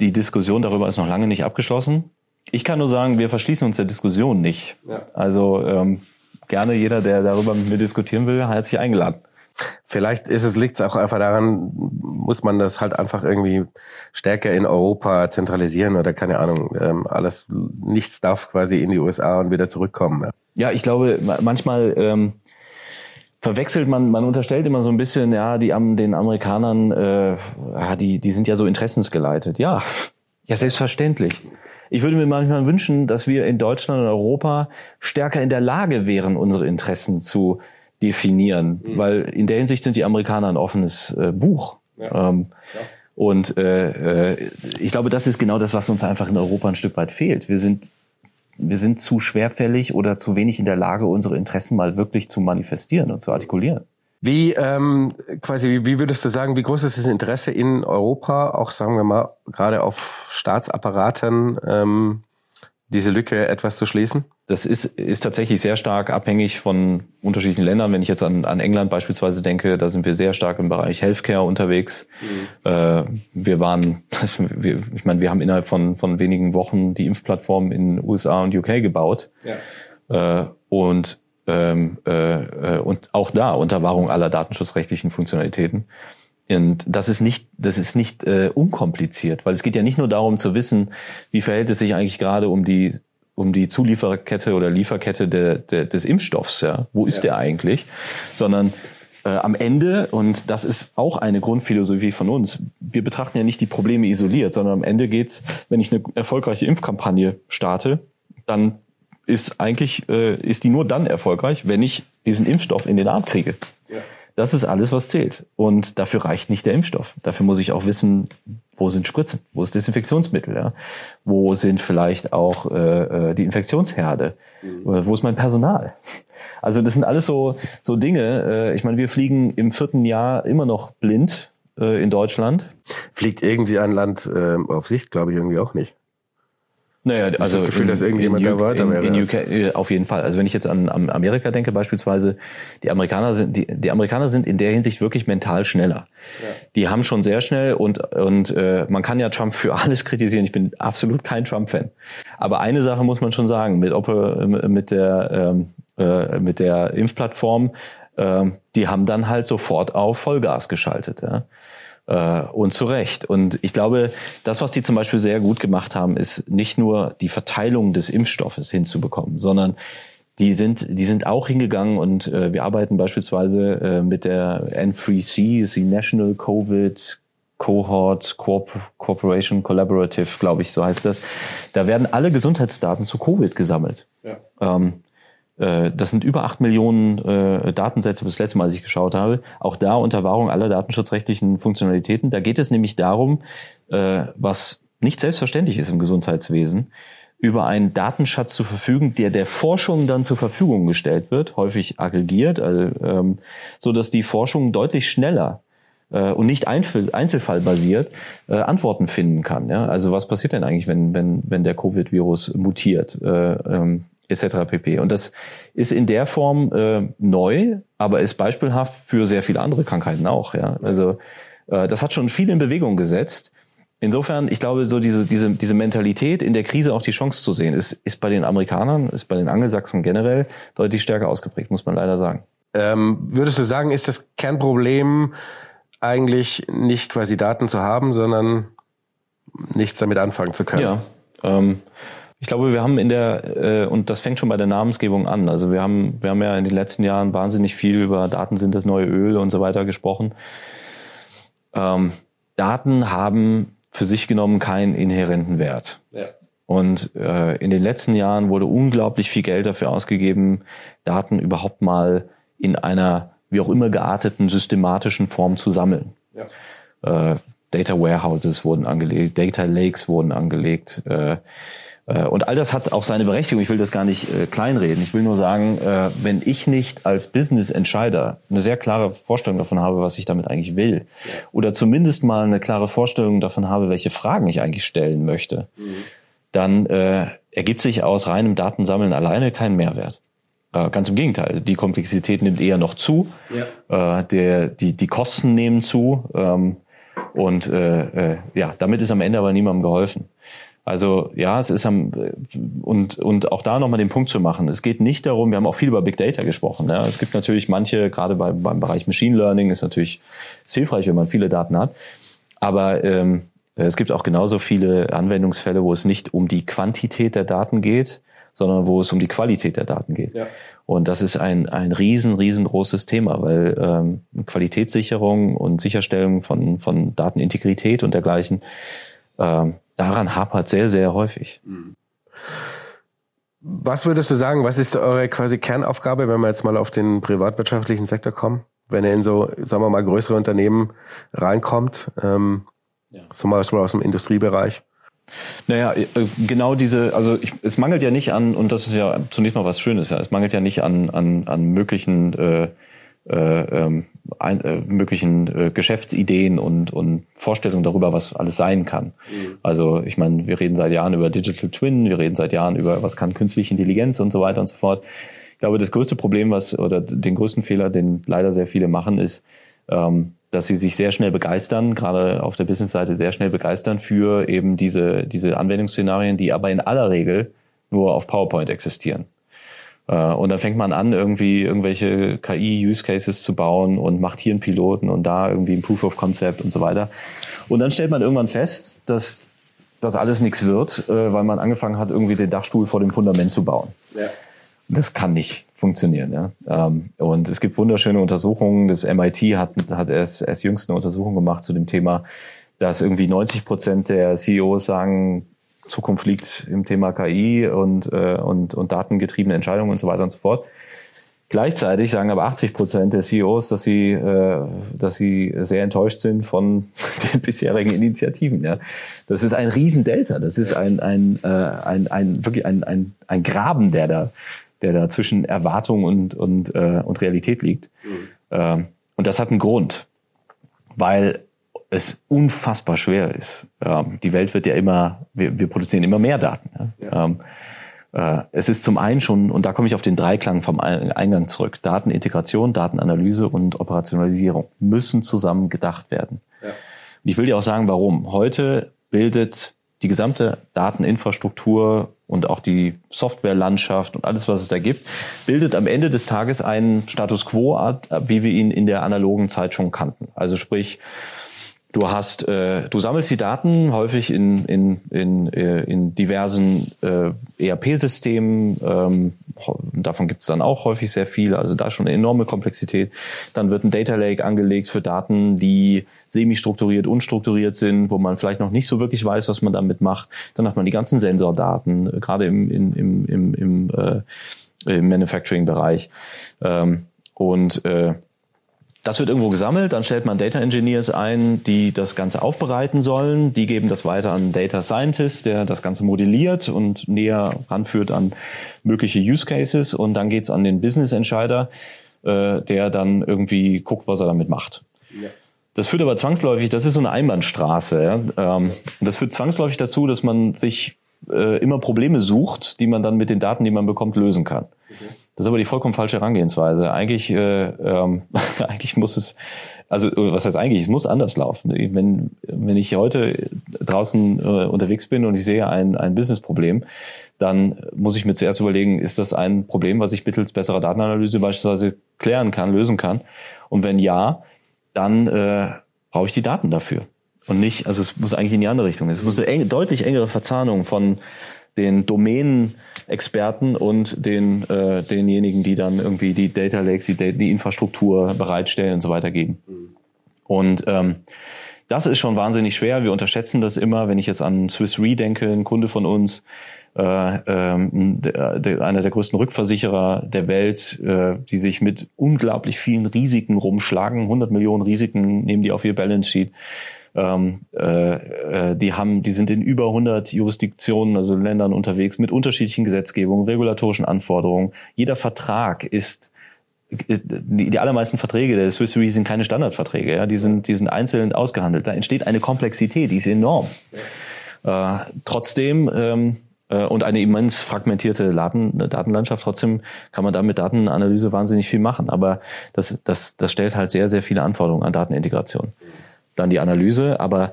die Diskussion darüber ist noch lange nicht abgeschlossen. Ich kann nur sagen, wir verschließen uns der Diskussion nicht. Ja. Also ähm, gerne jeder, der darüber mit mir diskutieren will, herzlich eingeladen. Vielleicht ist es, liegt es auch einfach daran, muss man das halt einfach irgendwie stärker in Europa zentralisieren oder keine Ahnung, ähm, alles, nichts darf quasi in die USA und wieder zurückkommen. Ja, ja ich glaube, manchmal ähm, verwechselt man, man unterstellt immer so ein bisschen, ja, die den Amerikanern, äh, die, die sind ja so interessensgeleitet. Ja, ja, selbstverständlich. Ich würde mir manchmal wünschen, dass wir in Deutschland und Europa stärker in der Lage wären, unsere Interessen zu definieren, mhm. weil in der Hinsicht sind die Amerikaner ein offenes äh, Buch. Ja. Ähm, ja. Und äh, äh, ich glaube, das ist genau das, was uns einfach in Europa ein Stück weit fehlt. Wir sind wir sind zu schwerfällig oder zu wenig in der Lage, unsere Interessen mal wirklich zu manifestieren und zu artikulieren. Wie ähm, quasi, wie würdest du sagen, wie groß ist das Interesse in Europa, auch sagen wir mal, gerade auf Staatsapparaten, ähm, diese Lücke etwas zu schließen? Das ist, ist tatsächlich sehr stark abhängig von unterschiedlichen Ländern. Wenn ich jetzt an, an England beispielsweise denke, da sind wir sehr stark im Bereich Healthcare unterwegs. Mhm. Äh, wir waren, wir, ich meine, wir haben innerhalb von, von wenigen Wochen die Impfplattform in USA und UK gebaut. Ja. Äh, und ähm, äh, äh, und auch da unter Wahrung aller datenschutzrechtlichen Funktionalitäten. Und das ist nicht, das ist nicht äh, unkompliziert, weil es geht ja nicht nur darum zu wissen, wie verhält es sich eigentlich gerade um die um die Zulieferkette oder Lieferkette de, de, des Impfstoffs, ja, wo ist ja. der eigentlich, sondern äh, am Ende und das ist auch eine Grundphilosophie von uns. Wir betrachten ja nicht die Probleme isoliert, sondern am Ende geht's, wenn ich eine erfolgreiche Impfkampagne starte, dann ist eigentlich äh, ist die nur dann erfolgreich, wenn ich diesen Impfstoff in den Arm kriege. Ja Das ist alles, was zählt. Und dafür reicht nicht der Impfstoff. Dafür muss ich auch wissen, wo sind Spritzen, wo ist Desinfektionsmittel, ja? wo sind vielleicht auch äh, äh die Infektionsherde, mhm. wo ist mein Personal. Also das sind alles so, so Dinge. Äh, ich meine, wir fliegen im vierten Jahr immer noch blind äh, in Deutschland. Fliegt irgendwie ein Land äh, auf Sicht, glaube ich, irgendwie auch nicht. Naja, also das Gefühl, in, dass irgendjemand in, da weiter in, in UK, äh, auf jeden Fall. Also wenn ich jetzt an, an Amerika denke beispielsweise, die Amerikaner sind die, die Amerikaner sind in der Hinsicht wirklich mental schneller. Ja. Die haben schon sehr schnell und und äh, man kann ja Trump für alles kritisieren. Ich bin absolut kein Trump-Fan. Aber eine Sache muss man schon sagen mit ob, mit der ähm, äh, mit der Impfplattform, äh, die haben dann halt sofort auf Vollgas geschaltet. Ja. Äh, und zu Recht. Und ich glaube, das, was die zum Beispiel sehr gut gemacht haben, ist nicht nur die Verteilung des Impfstoffes hinzubekommen, sondern die sind, die sind auch hingegangen und äh, wir arbeiten beispielsweise äh, mit der N3C, ist die National Covid Cohort Corporation Collaborative, glaube ich, so heißt das. Da werden alle Gesundheitsdaten zu Covid gesammelt. Ja. Ähm, äh, das sind über acht Millionen äh, Datensätze bis letzte Mal, als ich geschaut habe. Auch da unter Wahrung aller datenschutzrechtlichen Funktionalitäten. Da geht es nämlich darum, äh, was nicht selbstverständlich ist im Gesundheitswesen, über einen Datenschatz zu verfügen, der der Forschung dann zur Verfügung gestellt wird, häufig aggregiert, also, ähm, so dass die Forschung deutlich schneller äh, und nicht einzelfallbasiert äh, Antworten finden kann. Ja? Also was passiert denn eigentlich, wenn, wenn, wenn der Covid-Virus mutiert? Äh, ähm, etc. pp. Und das ist in der Form äh, neu, aber ist beispielhaft für sehr viele andere Krankheiten auch. Ja? Also äh, das hat schon viel in Bewegung gesetzt. Insofern, ich glaube, so diese, diese, diese Mentalität, in der Krise auch die Chance zu sehen, ist, ist bei den Amerikanern, ist bei den Angelsachsen generell deutlich stärker ausgeprägt, muss man leider sagen. Ähm, würdest du sagen, ist das Kernproblem eigentlich nicht quasi Daten zu haben, sondern nichts damit anfangen zu können? Ja. Ähm, ich glaube, wir haben in der, äh, und das fängt schon bei der Namensgebung an. Also wir haben, wir haben ja in den letzten Jahren wahnsinnig viel über Daten sind das neue Öl und so weiter gesprochen. Ähm, Daten haben für sich genommen keinen inhärenten Wert. Ja. Und äh, in den letzten Jahren wurde unglaublich viel Geld dafür ausgegeben, Daten überhaupt mal in einer wie auch immer gearteten systematischen Form zu sammeln. Ja. Äh, Data Warehouses wurden angelegt, Data Lakes wurden angelegt. Äh, und all das hat auch seine Berechtigung. Ich will das gar nicht äh, kleinreden. Ich will nur sagen, äh, wenn ich nicht als Business-Entscheider eine sehr klare Vorstellung davon habe, was ich damit eigentlich will, oder zumindest mal eine klare Vorstellung davon habe, welche Fragen ich eigentlich stellen möchte, mhm. dann äh, ergibt sich aus reinem Datensammeln alleine kein Mehrwert. Äh, ganz im Gegenteil. Die Komplexität nimmt eher noch zu. Ja. Äh, der, die, die Kosten nehmen zu. Ähm, und äh, äh, ja, damit ist am Ende aber niemandem geholfen. Also ja, es ist am und und auch da nochmal den Punkt zu machen. Es geht nicht darum, wir haben auch viel über Big Data gesprochen. Ja. Es gibt natürlich manche, gerade bei, beim Bereich Machine Learning ist natürlich hilfreich, wenn man viele Daten hat. Aber ähm, es gibt auch genauso viele Anwendungsfälle, wo es nicht um die Quantität der Daten geht, sondern wo es um die Qualität der Daten geht. Ja. Und das ist ein, ein riesen, riesengroßes Thema, weil ähm, Qualitätssicherung und Sicherstellung von, von Datenintegrität und dergleichen ähm, daran hapert sehr, sehr häufig. Was würdest du sagen, was ist eure quasi Kernaufgabe, wenn wir jetzt mal auf den privatwirtschaftlichen Sektor kommen? Wenn ihr in so, sagen wir mal, größere Unternehmen reinkommt, ähm, ja. zum Beispiel aus dem Industriebereich? Naja, äh, genau diese, also ich, es mangelt ja nicht an, und das ist ja zunächst mal was Schönes, ja, es mangelt ja nicht an, an, an möglichen äh, äh, ähm, ein, äh, möglichen äh, Geschäftsideen und, und Vorstellungen darüber, was alles sein kann. Mhm. Also ich meine, wir reden seit Jahren über Digital Twin, wir reden seit Jahren über, was kann künstliche Intelligenz und so weiter und so fort. Ich glaube, das größte Problem, was oder den größten Fehler, den leider sehr viele machen, ist, ähm, dass sie sich sehr schnell begeistern, gerade auf der Business-Seite sehr schnell begeistern für eben diese, diese Anwendungsszenarien, die aber in aller Regel nur auf PowerPoint existieren. Äh, und dann fängt man an, irgendwie irgendwelche KI-Use-Cases zu bauen und macht hier einen Piloten und da irgendwie ein Proof of Concept und so weiter. Und dann stellt man irgendwann fest, dass das alles nichts wird, äh, weil man angefangen hat, irgendwie den Dachstuhl vor dem Fundament zu bauen. Ja. Das kann nicht funktionieren. Ja? Ähm, und es gibt wunderschöne Untersuchungen. Das MIT hat, hat erst, erst jüngst eine Untersuchung gemacht zu dem Thema, dass irgendwie 90 Prozent der CEOs sagen, Zukunft liegt im Thema KI und, äh, und, und datengetriebene Entscheidungen und so weiter und so fort. Gleichzeitig sagen aber 80 Prozent der CEOs, dass sie, äh, dass sie sehr enttäuscht sind von den bisherigen Initiativen. Ja, das ist ein Riesendelta. Das ist ein ein äh, ein, ein wirklich ein, ein ein Graben, der da der da zwischen Erwartung und und äh, und Realität liegt. Mhm. Ähm, und das hat einen Grund, weil es unfassbar schwer ist. Ähm, die Welt wird ja immer, wir, wir produzieren immer mehr Daten. Ja? Ja. Ähm, äh, es ist zum einen schon, und da komme ich auf den Dreiklang vom Eingang zurück, Datenintegration, Datenanalyse und Operationalisierung müssen zusammen gedacht werden. Ja. Und ich will dir auch sagen, warum. Heute bildet die gesamte Dateninfrastruktur und auch die Softwarelandschaft und alles, was es da gibt, bildet am Ende des Tages einen Status quo, wie wir ihn in der analogen Zeit schon kannten. Also sprich, Du hast, äh, du sammelst die Daten häufig in, in, in, äh, in diversen äh, ERP-Systemen. Ähm, davon gibt es dann auch häufig sehr viele, also da schon eine enorme Komplexität. Dann wird ein Data Lake angelegt für Daten, die semi-strukturiert, unstrukturiert sind, wo man vielleicht noch nicht so wirklich weiß, was man damit macht. Dann hat man die ganzen Sensordaten, gerade im, im, im, im, im, äh, im Manufacturing-Bereich. Ähm, und äh, das wird irgendwo gesammelt, dann stellt man Data Engineers ein, die das Ganze aufbereiten sollen. Die geben das weiter an Data Scientist, der das Ganze modelliert und näher ranführt an mögliche Use Cases. Und dann geht's an den Business Entscheider, äh, der dann irgendwie guckt, was er damit macht. Ja. Das führt aber zwangsläufig, das ist so eine Einbahnstraße. Ja? Ähm, das führt zwangsläufig dazu, dass man sich äh, immer Probleme sucht, die man dann mit den Daten, die man bekommt, lösen kann. Das ist aber die vollkommen falsche Herangehensweise. Eigentlich, äh, ähm, eigentlich muss es, also was heißt eigentlich, es muss anders laufen. Wenn, wenn ich heute draußen äh, unterwegs bin und ich sehe ein, ein Businessproblem, dann muss ich mir zuerst überlegen, ist das ein Problem, was ich mittels besserer Datenanalyse beispielsweise klären kann, lösen kann? Und wenn ja, dann äh, brauche ich die Daten dafür. Und nicht, also es muss eigentlich in die andere Richtung. Es muss eine eng, deutlich engere Verzahnung von den Domänenexperten und den äh, denjenigen, die dann irgendwie die Data Lakes, die, die Infrastruktur bereitstellen und so weiter geben. Und ähm, das ist schon wahnsinnig schwer. Wir unterschätzen das immer, wenn ich jetzt an Swiss Re denke, ein Kunde von uns, äh, äh, der, der, einer der größten Rückversicherer der Welt, äh, die sich mit unglaublich vielen Risiken rumschlagen. 100 Millionen Risiken nehmen die auf ihr Balance Sheet. Ähm, äh, äh, die haben, die sind in über 100 Jurisdiktionen, also Ländern unterwegs mit unterschiedlichen Gesetzgebungen, regulatorischen Anforderungen. Jeder Vertrag ist die, allermeisten Verträge der Swiss Re sind keine Standardverträge, ja, die sind, die sind einzeln ausgehandelt. Da entsteht eine Komplexität, die ist enorm. Äh, trotzdem ähm, äh, und eine immens fragmentierte Daten, Datenlandschaft. Trotzdem kann man da mit Datenanalyse wahnsinnig viel machen. Aber das, das, das stellt halt sehr, sehr viele Anforderungen an Datenintegration dann die Analyse, aber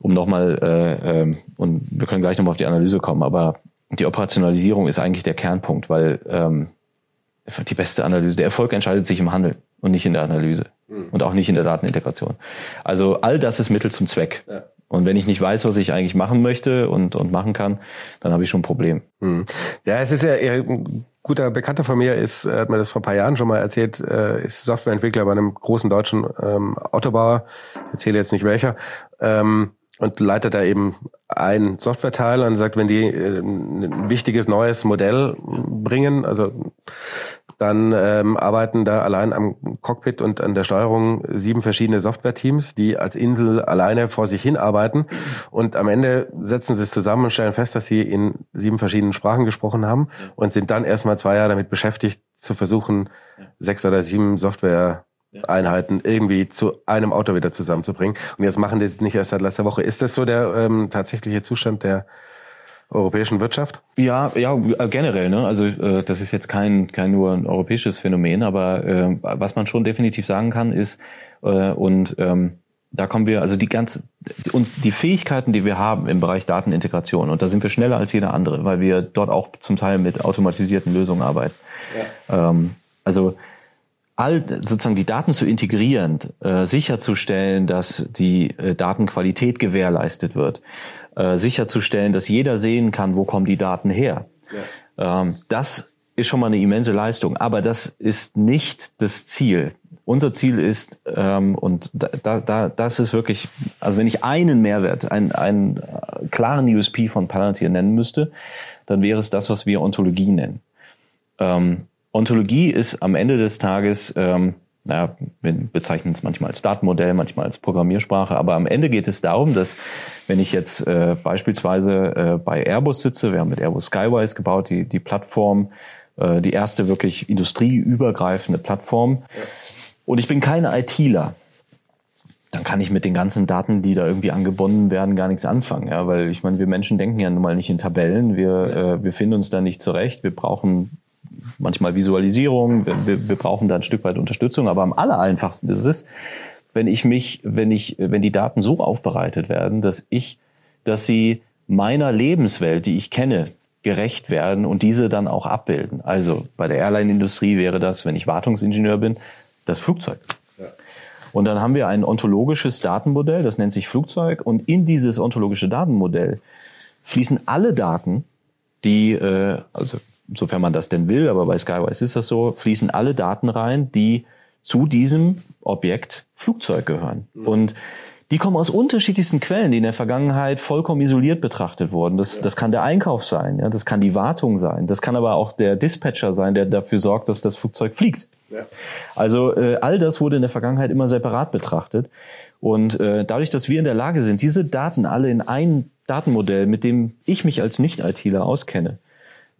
um nochmal, äh, äh, und wir können gleich nochmal auf die Analyse kommen, aber die Operationalisierung ist eigentlich der Kernpunkt, weil ähm, die beste Analyse, der Erfolg entscheidet sich im Handel und nicht in der Analyse mhm. und auch nicht in der Datenintegration. Also all das ist Mittel zum Zweck. Ja. Und wenn ich nicht weiß, was ich eigentlich machen möchte und, und machen kann, dann habe ich schon ein Problem. Mhm. Ja, es ist ja guter Bekannter von mir ist, hat mir das vor ein paar Jahren schon mal erzählt, äh, ist Softwareentwickler bei einem großen deutschen ähm, Autobauer, ich erzähle jetzt nicht welcher, ähm, und leitet da eben ein Softwareteil und sagt, wenn die äh, ein wichtiges neues Modell bringen, also dann ähm, arbeiten da allein am Cockpit und an der Steuerung sieben verschiedene Softwareteams, die als Insel alleine vor sich hin arbeiten. Und am Ende setzen sie es zusammen und stellen fest, dass sie in sieben verschiedenen Sprachen gesprochen haben und sind dann erstmal zwei Jahre damit beschäftigt, zu versuchen, sechs oder sieben Software Einheiten irgendwie zu einem Auto wieder zusammenzubringen. Und jetzt machen die es nicht erst seit letzter Woche. Ist das so der ähm, tatsächliche Zustand der europäischen Wirtschaft? Ja, ja, äh, generell. Ne? Also äh, das ist jetzt kein kein nur ein europäisches Phänomen, aber äh, was man schon definitiv sagen kann, ist äh, und ähm, da kommen wir, also die ganz und die Fähigkeiten, die wir haben im Bereich Datenintegration, und da sind wir schneller als jeder andere, weil wir dort auch zum Teil mit automatisierten Lösungen arbeiten. Ja. Ähm, also all sozusagen die Daten zu integrieren, äh, sicherzustellen, dass die äh, Datenqualität gewährleistet wird, äh, sicherzustellen, dass jeder sehen kann, wo kommen die Daten her. Ja. Ähm, das ist schon mal eine immense Leistung, aber das ist nicht das Ziel. Unser Ziel ist, ähm, und da, da, das ist wirklich, also wenn ich einen Mehrwert, einen, einen äh, klaren USP von Palantir nennen müsste, dann wäre es das, was wir Ontologie nennen. Ähm, Ontologie ist am Ende des Tages, ähm, naja, wir bezeichnen es manchmal als Datenmodell, manchmal als Programmiersprache, aber am Ende geht es darum, dass wenn ich jetzt äh, beispielsweise äh, bei Airbus sitze, wir haben mit Airbus Skywise gebaut, die, die Plattform, äh, die erste wirklich industrieübergreifende Plattform. Ja. Und ich bin kein ITler dann kann ich mit den ganzen Daten, die da irgendwie angebunden werden, gar nichts anfangen. Ja, weil ich meine, wir Menschen denken ja nun mal nicht in Tabellen. Wir, ja. äh, wir finden uns da nicht zurecht. Wir brauchen manchmal Visualisierung. Wir, wir, wir brauchen da ein Stück weit Unterstützung. Aber am aller einfachsten ist es, wenn ich mich, wenn ich, wenn die Daten so aufbereitet werden, dass ich, dass sie meiner Lebenswelt, die ich kenne, gerecht werden und diese dann auch abbilden. Also bei der Airline-Industrie wäre das, wenn ich Wartungsingenieur bin, das Flugzeug. Und dann haben wir ein ontologisches Datenmodell, das nennt sich Flugzeug. Und in dieses ontologische Datenmodell fließen alle Daten, die, äh, also sofern man das denn will, aber bei Skywise ist das so, fließen alle Daten rein, die zu diesem Objekt Flugzeug gehören. Mhm. Und die kommen aus unterschiedlichsten Quellen, die in der Vergangenheit vollkommen isoliert betrachtet wurden. Das, ja. das kann der Einkauf sein, ja, das kann die Wartung sein, das kann aber auch der Dispatcher sein, der dafür sorgt, dass das Flugzeug fliegt. Ja. Also äh, all das wurde in der Vergangenheit immer separat betrachtet. Und äh, dadurch, dass wir in der Lage sind, diese Daten alle in ein Datenmodell, mit dem ich mich als Nicht-ITler auskenne,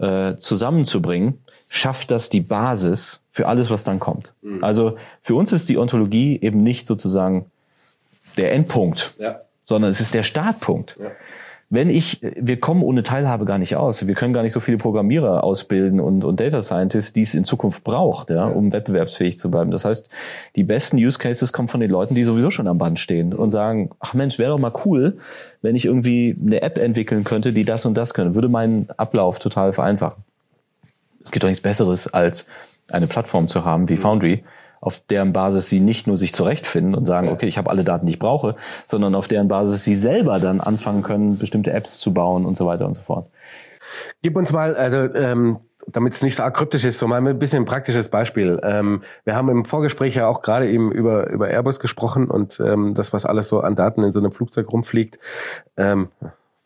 äh, zusammenzubringen, schafft das die Basis für alles, was dann kommt. Mhm. Also für uns ist die Ontologie eben nicht sozusagen der Endpunkt, ja. sondern es ist der Startpunkt. Ja. Wenn ich, wir kommen ohne Teilhabe gar nicht aus. Wir können gar nicht so viele Programmierer ausbilden und, und Data Scientists, die es in Zukunft braucht, ja, um wettbewerbsfähig zu bleiben. Das heißt, die besten Use Cases kommen von den Leuten, die sowieso schon am Band stehen und sagen, ach Mensch, wäre doch mal cool, wenn ich irgendwie eine App entwickeln könnte, die das und das können. Würde meinen Ablauf total vereinfachen. Es gibt doch nichts Besseres, als eine Plattform zu haben wie Foundry, auf deren Basis sie nicht nur sich zurechtfinden und sagen, okay, ich habe alle Daten, die ich brauche, sondern auf deren Basis sie selber dann anfangen können, bestimmte Apps zu bauen und so weiter und so fort. Gib uns mal, also ähm, damit es nicht so kryptisch ist, so mal ein bisschen ein praktisches Beispiel. Ähm, wir haben im Vorgespräch ja auch gerade eben über, über Airbus gesprochen und ähm, das, was alles so an Daten in so einem Flugzeug rumfliegt. Ähm,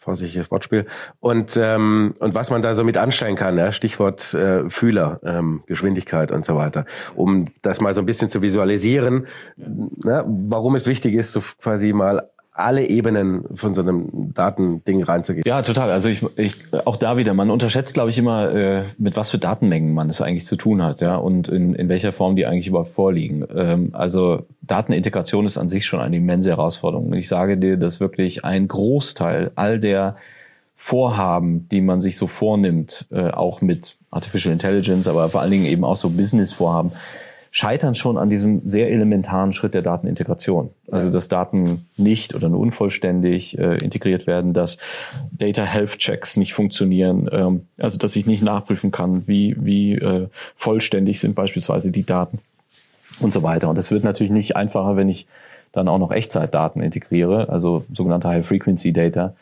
vorsichtiges Wortspiel. Und, ähm, und was man da so mit anstellen kann, ja, Stichwort äh, Fühler, ähm, Geschwindigkeit und so weiter, um das mal so ein bisschen zu visualisieren, ne, warum es wichtig ist, so quasi mal alle Ebenen von so einem Datending reinzugehen. Ja, total. Also ich, ich auch da wieder, man unterschätzt, glaube ich, immer, äh, mit was für Datenmengen man es eigentlich zu tun hat, ja, und in, in welcher Form die eigentlich überhaupt vorliegen. Ähm, also Datenintegration ist an sich schon eine immense Herausforderung. Ich sage dir, dass wirklich ein Großteil all der Vorhaben, die man sich so vornimmt, äh, auch mit Artificial Intelligence, aber vor allen Dingen eben auch so Business-Vorhaben, scheitern schon an diesem sehr elementaren Schritt der Datenintegration. Also dass Daten nicht oder nur unvollständig äh, integriert werden, dass Data Health Checks nicht funktionieren, ähm, also dass ich nicht nachprüfen kann, wie, wie äh, vollständig sind beispielsweise die Daten und so weiter. Und es wird natürlich nicht einfacher, wenn ich dann auch noch Echtzeitdaten integriere, also sogenannte High Frequency Data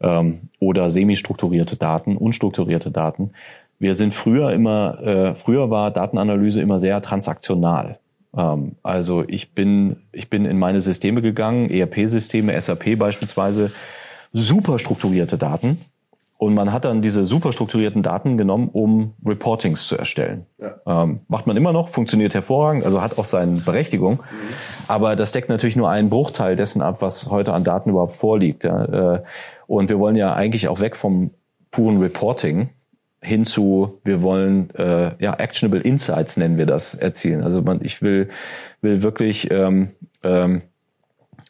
ähm, oder semi-strukturierte Daten, unstrukturierte Daten, wir sind früher immer, äh, früher war Datenanalyse immer sehr transaktional. Ähm, also ich bin, ich bin in meine Systeme gegangen, ERP-Systeme, SAP beispielsweise, super strukturierte Daten. Und man hat dann diese super strukturierten Daten genommen, um Reportings zu erstellen. Ja. Ähm, macht man immer noch, funktioniert hervorragend, also hat auch seine Berechtigung. Mhm. Aber das deckt natürlich nur einen Bruchteil dessen ab, was heute an Daten überhaupt vorliegt. Ja. Äh, und wir wollen ja eigentlich auch weg vom puren Reporting hinzu, wir wollen äh, ja actionable Insights nennen wir das erzielen. Also man, ich will will wirklich ähm, ähm,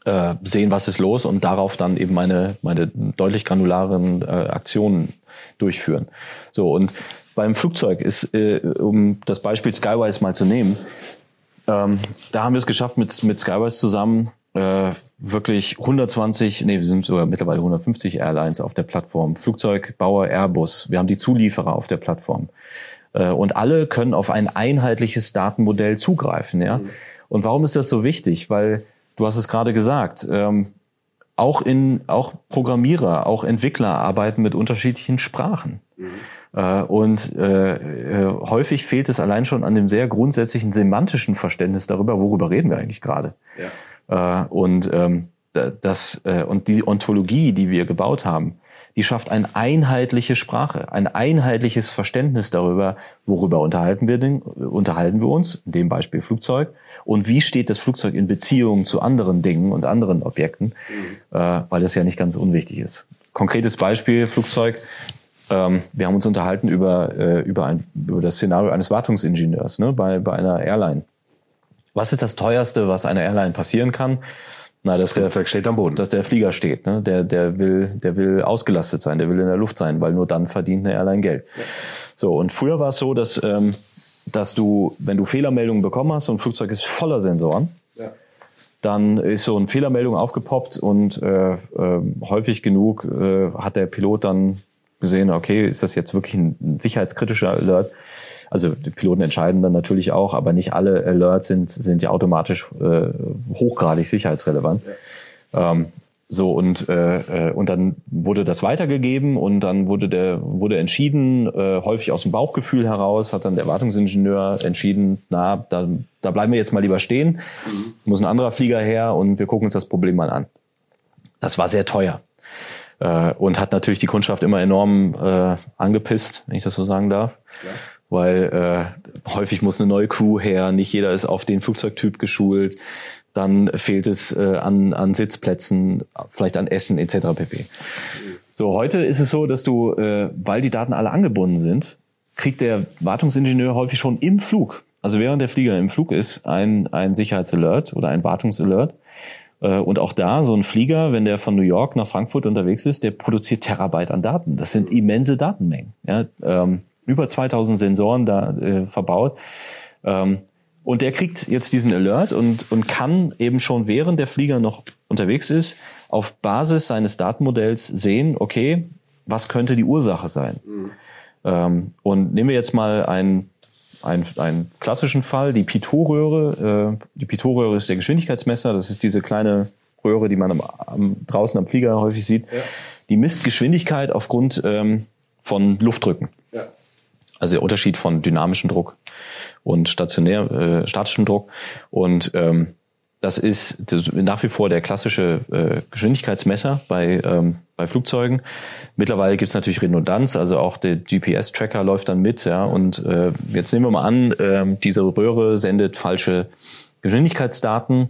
äh, sehen, was ist los und darauf dann eben meine meine deutlich granularen äh, Aktionen durchführen. So und beim Flugzeug ist, äh, um das Beispiel Skywise mal zu nehmen, ähm, da haben wir es geschafft mit mit Skywise zusammen äh, wirklich 120, nee, wir sind sogar mittlerweile 150 Airlines auf der Plattform, Flugzeugbauer Airbus, wir haben die Zulieferer auf der Plattform. Äh, und alle können auf ein einheitliches Datenmodell zugreifen. Ja? Mhm. Und warum ist das so wichtig? Weil, du hast es gerade gesagt, ähm, auch, in, auch Programmierer, auch Entwickler arbeiten mit unterschiedlichen Sprachen. Mhm. Äh, und äh, äh, häufig fehlt es allein schon an dem sehr grundsätzlichen semantischen Verständnis darüber, worüber reden wir eigentlich gerade. Ja. Äh, und ähm, das äh, und die Ontologie, die wir gebaut haben, die schafft eine einheitliche Sprache, ein einheitliches Verständnis darüber, worüber unterhalten wir, denn, unterhalten wir uns, in dem Beispiel Flugzeug, und wie steht das Flugzeug in Beziehung zu anderen Dingen und anderen Objekten, mhm. äh, weil das ja nicht ganz unwichtig ist. Konkretes Beispiel, Flugzeug. Ähm, wir haben uns unterhalten über, äh, über, ein, über das Szenario eines Wartungsingenieurs ne, bei, bei einer Airline. Was ist das teuerste, was einer Airline passieren kann? Na, dass der Flugzeug steht am Boden, dass der Flieger steht. Ne? Der, der will, der will ausgelastet sein, der will in der Luft sein, weil nur dann verdient eine Airline Geld. Ja. So und früher war es so, dass ähm, dass du, wenn du Fehlermeldungen bekommen hast und ein Flugzeug ist voller Sensoren, ja. dann ist so eine Fehlermeldung aufgepoppt und äh, äh, häufig genug äh, hat der Pilot dann gesehen, okay, ist das jetzt wirklich ein sicherheitskritischer Alert? Also die Piloten entscheiden dann natürlich auch, aber nicht alle Alerts sind, sind ja automatisch äh, hochgradig sicherheitsrelevant. Ja. Ähm, so und äh, äh, und dann wurde das weitergegeben und dann wurde der wurde entschieden äh, häufig aus dem Bauchgefühl heraus hat dann der Wartungsingenieur entschieden na da da bleiben wir jetzt mal lieber stehen mhm. muss ein anderer Flieger her und wir gucken uns das Problem mal an das war sehr teuer äh, und hat natürlich die Kundschaft immer enorm äh, angepisst wenn ich das so sagen darf ja weil äh, häufig muss eine neue Crew her, nicht jeder ist auf den Flugzeugtyp geschult, dann fehlt es äh, an, an Sitzplätzen, vielleicht an Essen etc. pp. So, heute ist es so, dass du, äh, weil die Daten alle angebunden sind, kriegt der Wartungsingenieur häufig schon im Flug, also während der Flieger im Flug ist, ein, ein Sicherheitsalert oder ein Wartungsalert. Äh, und auch da, so ein Flieger, wenn der von New York nach Frankfurt unterwegs ist, der produziert Terabyte an Daten. Das sind immense Datenmengen. Ja, ähm, über 2000 Sensoren da äh, verbaut. Ähm, und der kriegt jetzt diesen Alert und, und kann eben schon während der Flieger noch unterwegs ist, auf Basis seines Datenmodells sehen, okay, was könnte die Ursache sein? Mhm. Ähm, und nehmen wir jetzt mal einen, einen, einen klassischen Fall, die Pitot-Röhre. Äh, die Pitot-Röhre ist der Geschwindigkeitsmesser, das ist diese kleine Röhre, die man am, am, draußen am Flieger häufig sieht. Ja. Die misst Geschwindigkeit aufgrund ähm, von Luftdrücken. Also der Unterschied von dynamischem Druck und stationär, äh, statischem Druck. Und ähm, das ist nach wie vor der klassische äh, Geschwindigkeitsmesser bei, ähm, bei Flugzeugen. Mittlerweile gibt's natürlich Redundanz, also auch der GPS-Tracker läuft dann mit. Ja, und äh, jetzt nehmen wir mal an, äh, diese Röhre sendet falsche Geschwindigkeitsdaten.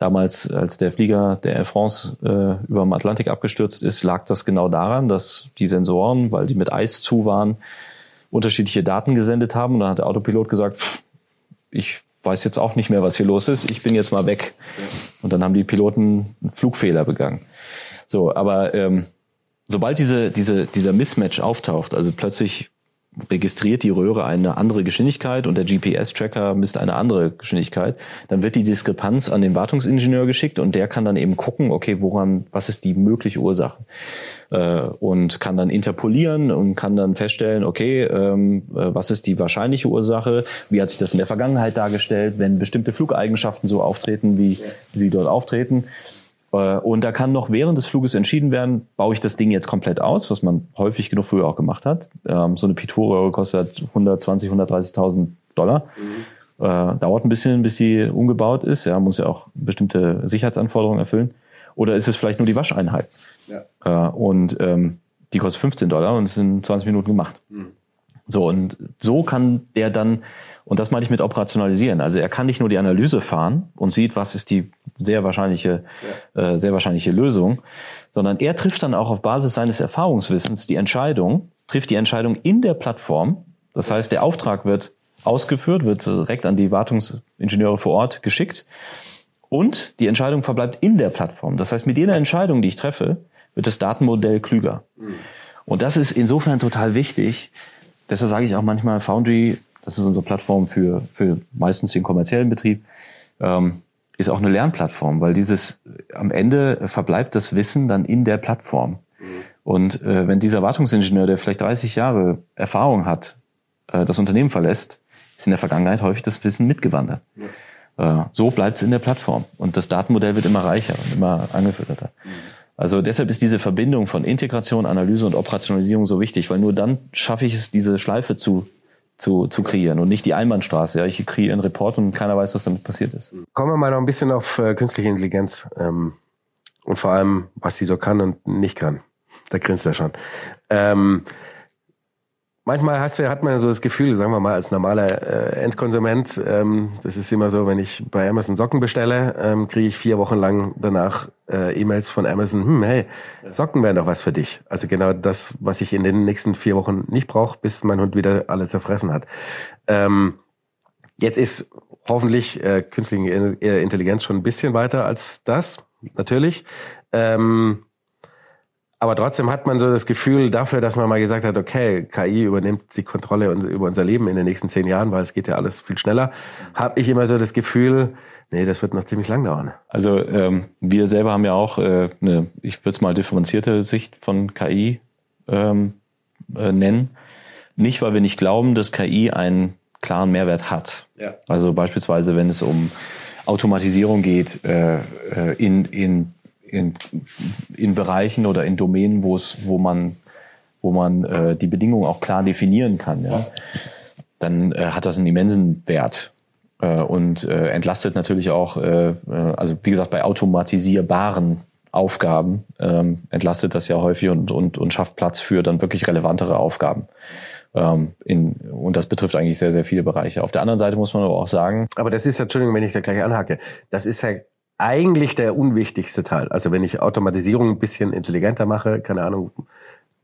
Damals, als der Flieger der Air France äh, über dem Atlantik abgestürzt ist, lag das genau daran, dass die Sensoren, weil die mit Eis zu waren, unterschiedliche Daten gesendet haben. Und dann hat der Autopilot gesagt, pff, ich weiß jetzt auch nicht mehr, was hier los ist. Ich bin jetzt mal weg. Und dann haben die Piloten einen Flugfehler begangen. So, aber ähm, sobald diese, diese, dieser Mismatch auftaucht, also plötzlich registriert die Röhre eine andere Geschwindigkeit und der GPS-Tracker misst eine andere Geschwindigkeit, dann wird die Diskrepanz an den Wartungsingenieur geschickt und der kann dann eben gucken, okay, woran, was ist die mögliche Ursache? Äh, und kann dann interpolieren und kann dann feststellen, okay, ähm, äh, was ist die wahrscheinliche Ursache? Wie hat sich das in der Vergangenheit dargestellt, wenn bestimmte Flugeigenschaften so auftreten, wie sie dort auftreten? Äh, und da kann noch während des Fluges entschieden werden, baue ich das Ding jetzt komplett aus, was man häufig genug früher auch gemacht hat. Ähm, so eine Pitot-Röhre kostet 120, 130.000 Dollar. Mhm. Äh, dauert ein bisschen, bis sie umgebaut ist. Ja, muss ja auch bestimmte Sicherheitsanforderungen erfüllen. Oder ist es vielleicht nur die Wascheinheit? Ja. Äh, und ähm, die kostet 15 Dollar und es sind 20 Minuten gemacht. Mhm. So, und so kann der dann, und das meine ich mit operationalisieren. Also er kann nicht nur die Analyse fahren und sieht, was ist die sehr wahrscheinliche, ja. äh, sehr wahrscheinliche Lösung, sondern er trifft dann auch auf Basis seines Erfahrungswissens die Entscheidung, trifft die Entscheidung in der Plattform. Das heißt, der Auftrag wird ausgeführt, wird direkt an die Wartungsingenieure vor Ort geschickt und die Entscheidung verbleibt in der Plattform. Das heißt, mit jeder Entscheidung, die ich treffe, wird das Datenmodell klüger. Mhm. Und das ist insofern total wichtig, Deshalb sage ich auch manchmal Foundry, das ist unsere Plattform für, für meistens den kommerziellen Betrieb, ähm, ist auch eine Lernplattform, weil dieses am Ende verbleibt das Wissen dann in der Plattform. Mhm. Und äh, wenn dieser Wartungsingenieur, der vielleicht 30 Jahre Erfahrung hat, äh, das Unternehmen verlässt, ist in der Vergangenheit häufig das Wissen mitgewandert. Ja. Äh, so bleibt es in der Plattform und das Datenmodell wird immer reicher und immer angefütterter. Mhm. Also deshalb ist diese Verbindung von Integration, Analyse und Operationalisierung so wichtig, weil nur dann schaffe ich es, diese Schleife zu zu, zu kreieren und nicht die Einbahnstraße. Ja, ich kreiere einen Report und keiner weiß, was damit passiert ist. Kommen wir mal noch ein bisschen auf äh, künstliche Intelligenz ähm, und vor allem, was die so kann und nicht kann. Da grinst er schon. Ähm, manchmal hast du, hat man so das Gefühl, sagen wir mal, als normaler äh, Endkonsument, ähm, das ist immer so, wenn ich bei Amazon Socken bestelle, ähm, kriege ich vier Wochen lang danach äh, E-Mails von Amazon, hm, hey, Socken wären doch was für dich. Also genau das, was ich in den nächsten vier Wochen nicht brauche, bis mein Hund wieder alle zerfressen hat. Ähm, jetzt ist hoffentlich äh, künstliche Intelligenz schon ein bisschen weiter als das, natürlich. Ähm, aber trotzdem hat man so das Gefühl dafür, dass man mal gesagt hat, okay, KI übernimmt die Kontrolle über unser Leben in den nächsten zehn Jahren, weil es geht ja alles viel schneller, habe ich immer so das Gefühl, nee, das wird noch ziemlich lang dauern. Also ähm, wir selber haben ja auch äh, eine, ich würde es mal differenzierte Sicht von KI ähm, äh, nennen. Nicht, weil wir nicht glauben, dass KI einen klaren Mehrwert hat. Ja. Also beispielsweise, wenn es um Automatisierung geht äh, äh in, in in, in Bereichen oder in Domänen, wo es, wo man, wo man äh, die Bedingungen auch klar definieren kann, ja, dann äh, hat das einen immensen Wert äh, und äh, entlastet natürlich auch, äh, äh, also wie gesagt, bei automatisierbaren Aufgaben ähm, entlastet das ja häufig und, und, und schafft Platz für dann wirklich relevantere Aufgaben. Ähm, in, und das betrifft eigentlich sehr, sehr viele Bereiche. Auf der anderen Seite muss man aber auch sagen. Aber das ist, Entschuldigung, wenn ich da gleich anhacke, das ist ja eigentlich der unwichtigste Teil. Also wenn ich Automatisierung ein bisschen intelligenter mache, keine Ahnung,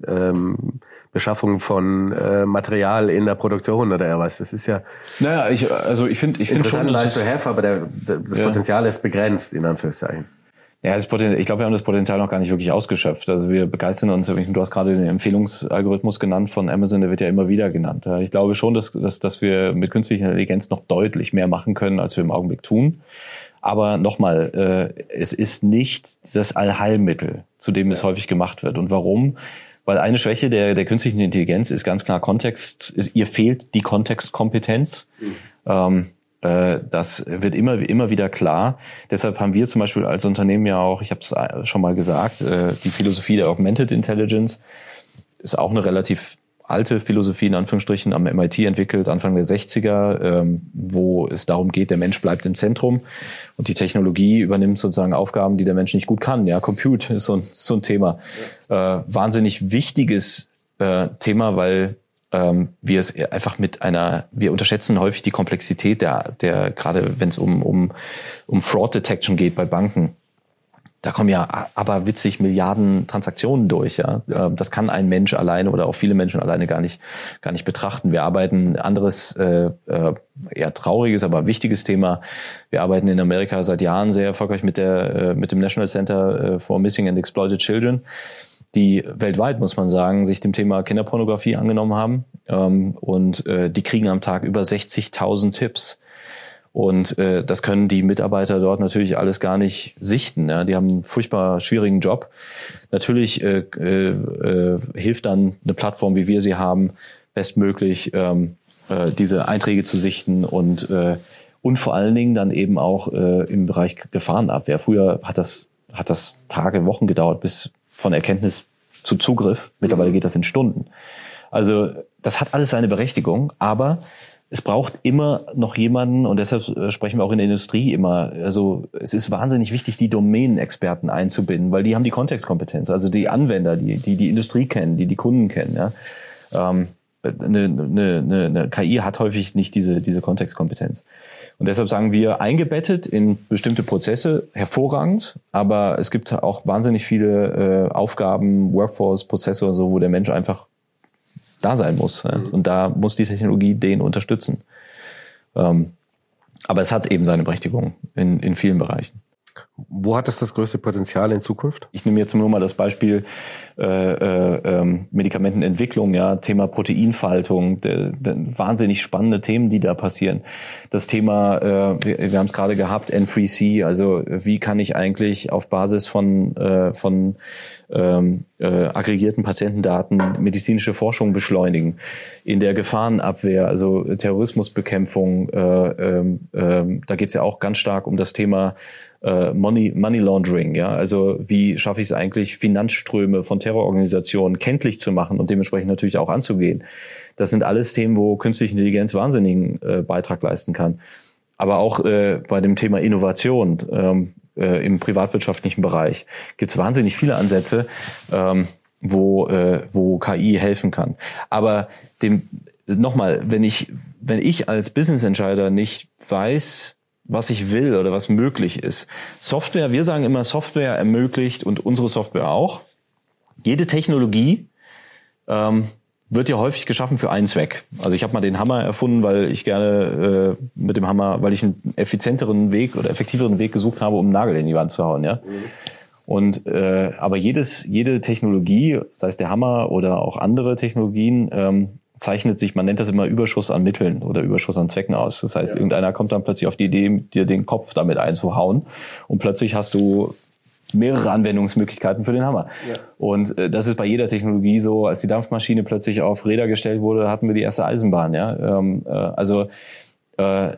ähm, Beschaffung von äh, Material in der Produktion oder was. Das ist ja. Naja, ich, also ich finde, ich finde schon, nice to have, aber der, der, das ja. Potenzial ist begrenzt in Anführungszeichen. Ja, das Potenzial, ich glaube, wir haben das Potenzial noch gar nicht wirklich ausgeschöpft. Also wir begeistern uns, du hast gerade den Empfehlungsalgorithmus genannt von Amazon, der wird ja immer wieder genannt. Ich glaube schon, dass, dass, dass wir mit künstlicher Intelligenz noch deutlich mehr machen können, als wir im Augenblick tun. Aber nochmal, äh, es ist nicht das Allheilmittel, zu dem es häufig gemacht wird. Und warum? Weil eine Schwäche der, der künstlichen Intelligenz ist ganz klar Kontext, ist, ihr fehlt die Kontextkompetenz. Mhm. Ähm, äh, das wird immer, immer wieder klar. Deshalb haben wir zum Beispiel als Unternehmen ja auch, ich habe es schon mal gesagt, äh, die Philosophie der Augmented Intelligence ist auch eine relativ alte Philosophie in Anführungsstrichen am MIT entwickelt, Anfang der 60er, ähm, wo es darum geht, der Mensch bleibt im Zentrum und die Technologie übernimmt sozusagen Aufgaben, die der Mensch nicht gut kann. Ja, Compute ist so ein, so ein Thema. Ja. Äh, wahnsinnig wichtiges äh, Thema, weil ähm, wir es einfach mit einer, wir unterschätzen häufig die Komplexität der, der gerade wenn es um, um, um Fraud Detection geht bei Banken da kommen ja aber witzig Milliarden Transaktionen durch. Ja, ähm, das kann ein Mensch alleine oder auch viele Menschen alleine gar nicht gar nicht betrachten. Wir arbeiten anderes äh, äh, eher trauriges, aber wichtiges Thema. Wir arbeiten in Amerika seit Jahren sehr erfolgreich mit der äh, mit dem National Center äh, for Missing and Exploited Children die weltweit, muss man sagen, sich dem Thema Kinderpornografie angenommen haben. Ähm, und die kriegen am Tag über 60.000 Tipps und äh, das können die Mitarbeiter dort natürlich alles gar nicht sichten. Ja? Die haben einen furchtbar schwierigen Job. Natürlich äh, äh, äh, hilft dann eine Plattform, wie wir sie haben, bestmöglich ähm, äh, diese Einträge zu sichten und äh, und vor allen Dingen dann eben auch äh, im Bereich Gefahrenabwehr. Früher hat das hat das Tage, Wochen gedauert bis von Erkenntnis zu Zugriff. Mittlerweile mhm. geht das in Stunden. Also das hat alles seine Berechtigung, aber es braucht immer noch jemanden, und deshalb äh, sprechen wir auch in der Industrie immer, also es ist wahnsinnig wichtig, die Domänenexperten einzubinden, weil die haben die Kontextkompetenz, also die Anwender, die die, die Industrie kennen, die die Kunden kennen. Ja. Ähm, eine, eine, eine, eine KI hat häufig nicht diese, diese Kontextkompetenz. Und deshalb sagen wir, eingebettet in bestimmte Prozesse, hervorragend, aber es gibt auch wahnsinnig viele äh, Aufgaben, Workforce-Prozesse und so, wo der Mensch einfach da sein muss. Mhm. Und da muss die Technologie den unterstützen. Ähm, aber es hat eben seine Berechtigung in, in vielen Bereichen. Wo hat das das größte Potenzial in Zukunft? Ich nehme jetzt nur mal das Beispiel äh, äh, ähm, Medikamentenentwicklung, ja, Thema Proteinfaltung, de, de, wahnsinnig spannende Themen, die da passieren. Das Thema, äh, wir, wir haben es gerade gehabt, N3C, also wie kann ich eigentlich auf Basis von, äh, von ähm, äh, aggregierten Patientendaten medizinische Forschung beschleunigen. In der Gefahrenabwehr, also Terrorismusbekämpfung, äh, ähm, äh, da geht es ja auch ganz stark um das Thema äh, Money, Money Laundering. Ja? Also wie schaffe ich es eigentlich, Finanzströme von Terrororganisationen kenntlich zu machen und dementsprechend natürlich auch anzugehen. Das sind alles Themen, wo künstliche Intelligenz wahnsinnigen äh, Beitrag leisten kann. Aber auch äh, bei dem Thema Innovation. Ähm, äh, im privatwirtschaftlichen Bereich gibt es wahnsinnig viele Ansätze. Ähm, wo, äh, wo KI helfen kann. Aber dem nochmal, wenn ich, wenn ich als Business Entscheider nicht weiß, was ich will oder was möglich ist. Software, wir sagen immer, Software ermöglicht und unsere Software auch. Jede Technologie ähm, wird ja häufig geschaffen für einen Zweck. Also ich habe mal den Hammer erfunden, weil ich gerne äh, mit dem Hammer, weil ich einen effizienteren Weg oder effektiveren Weg gesucht habe, um einen Nagel in die Wand zu hauen. Ja. Mhm. Und äh, aber jedes, jede Technologie, sei es der Hammer oder auch andere Technologien, ähm, zeichnet sich, man nennt das immer Überschuss an Mitteln oder Überschuss an Zwecken aus. Das heißt, ja. irgendeiner kommt dann plötzlich auf die Idee, dir den Kopf damit einzuhauen und plötzlich hast du mehrere Anwendungsmöglichkeiten für den Hammer. Ja. Und äh, das ist bei jeder Technologie so. Als die Dampfmaschine plötzlich auf Räder gestellt wurde, hatten wir die erste Eisenbahn. Ja, ähm, äh, also äh,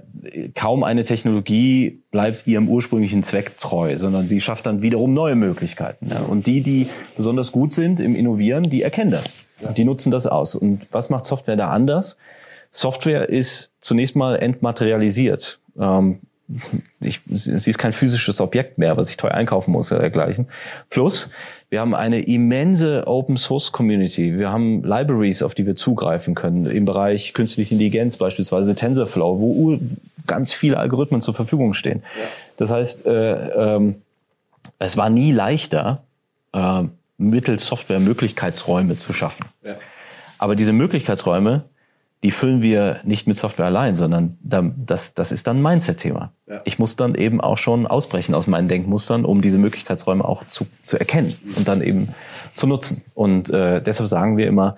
kaum eine Technologie bleibt ihrem ursprünglichen Zweck treu, sondern sie schafft dann wiederum neue Möglichkeiten. Ja. Und die, die besonders gut sind im Innovieren, die erkennen das. Ja. Die nutzen das aus. Und was macht Software da anders? Software ist zunächst mal entmaterialisiert. Ähm, ich, sie ist kein physisches Objekt mehr, was ich teuer einkaufen muss oder dergleichen. Plus, wir haben eine immense Open Source Community. Wir haben Libraries, auf die wir zugreifen können im Bereich künstliche Intelligenz, beispielsweise TensorFlow, wo ganz viele Algorithmen zur Verfügung stehen. Ja. Das heißt, äh, ähm, es war nie leichter, äh, mittels Software Möglichkeitsräume zu schaffen. Ja. Aber diese Möglichkeitsräume die füllen wir nicht mit Software allein, sondern das, das ist dann ein Mindset-Thema. Ja. Ich muss dann eben auch schon ausbrechen aus meinen Denkmustern, um diese Möglichkeitsräume auch zu, zu erkennen und dann eben zu nutzen. Und äh, deshalb sagen wir immer,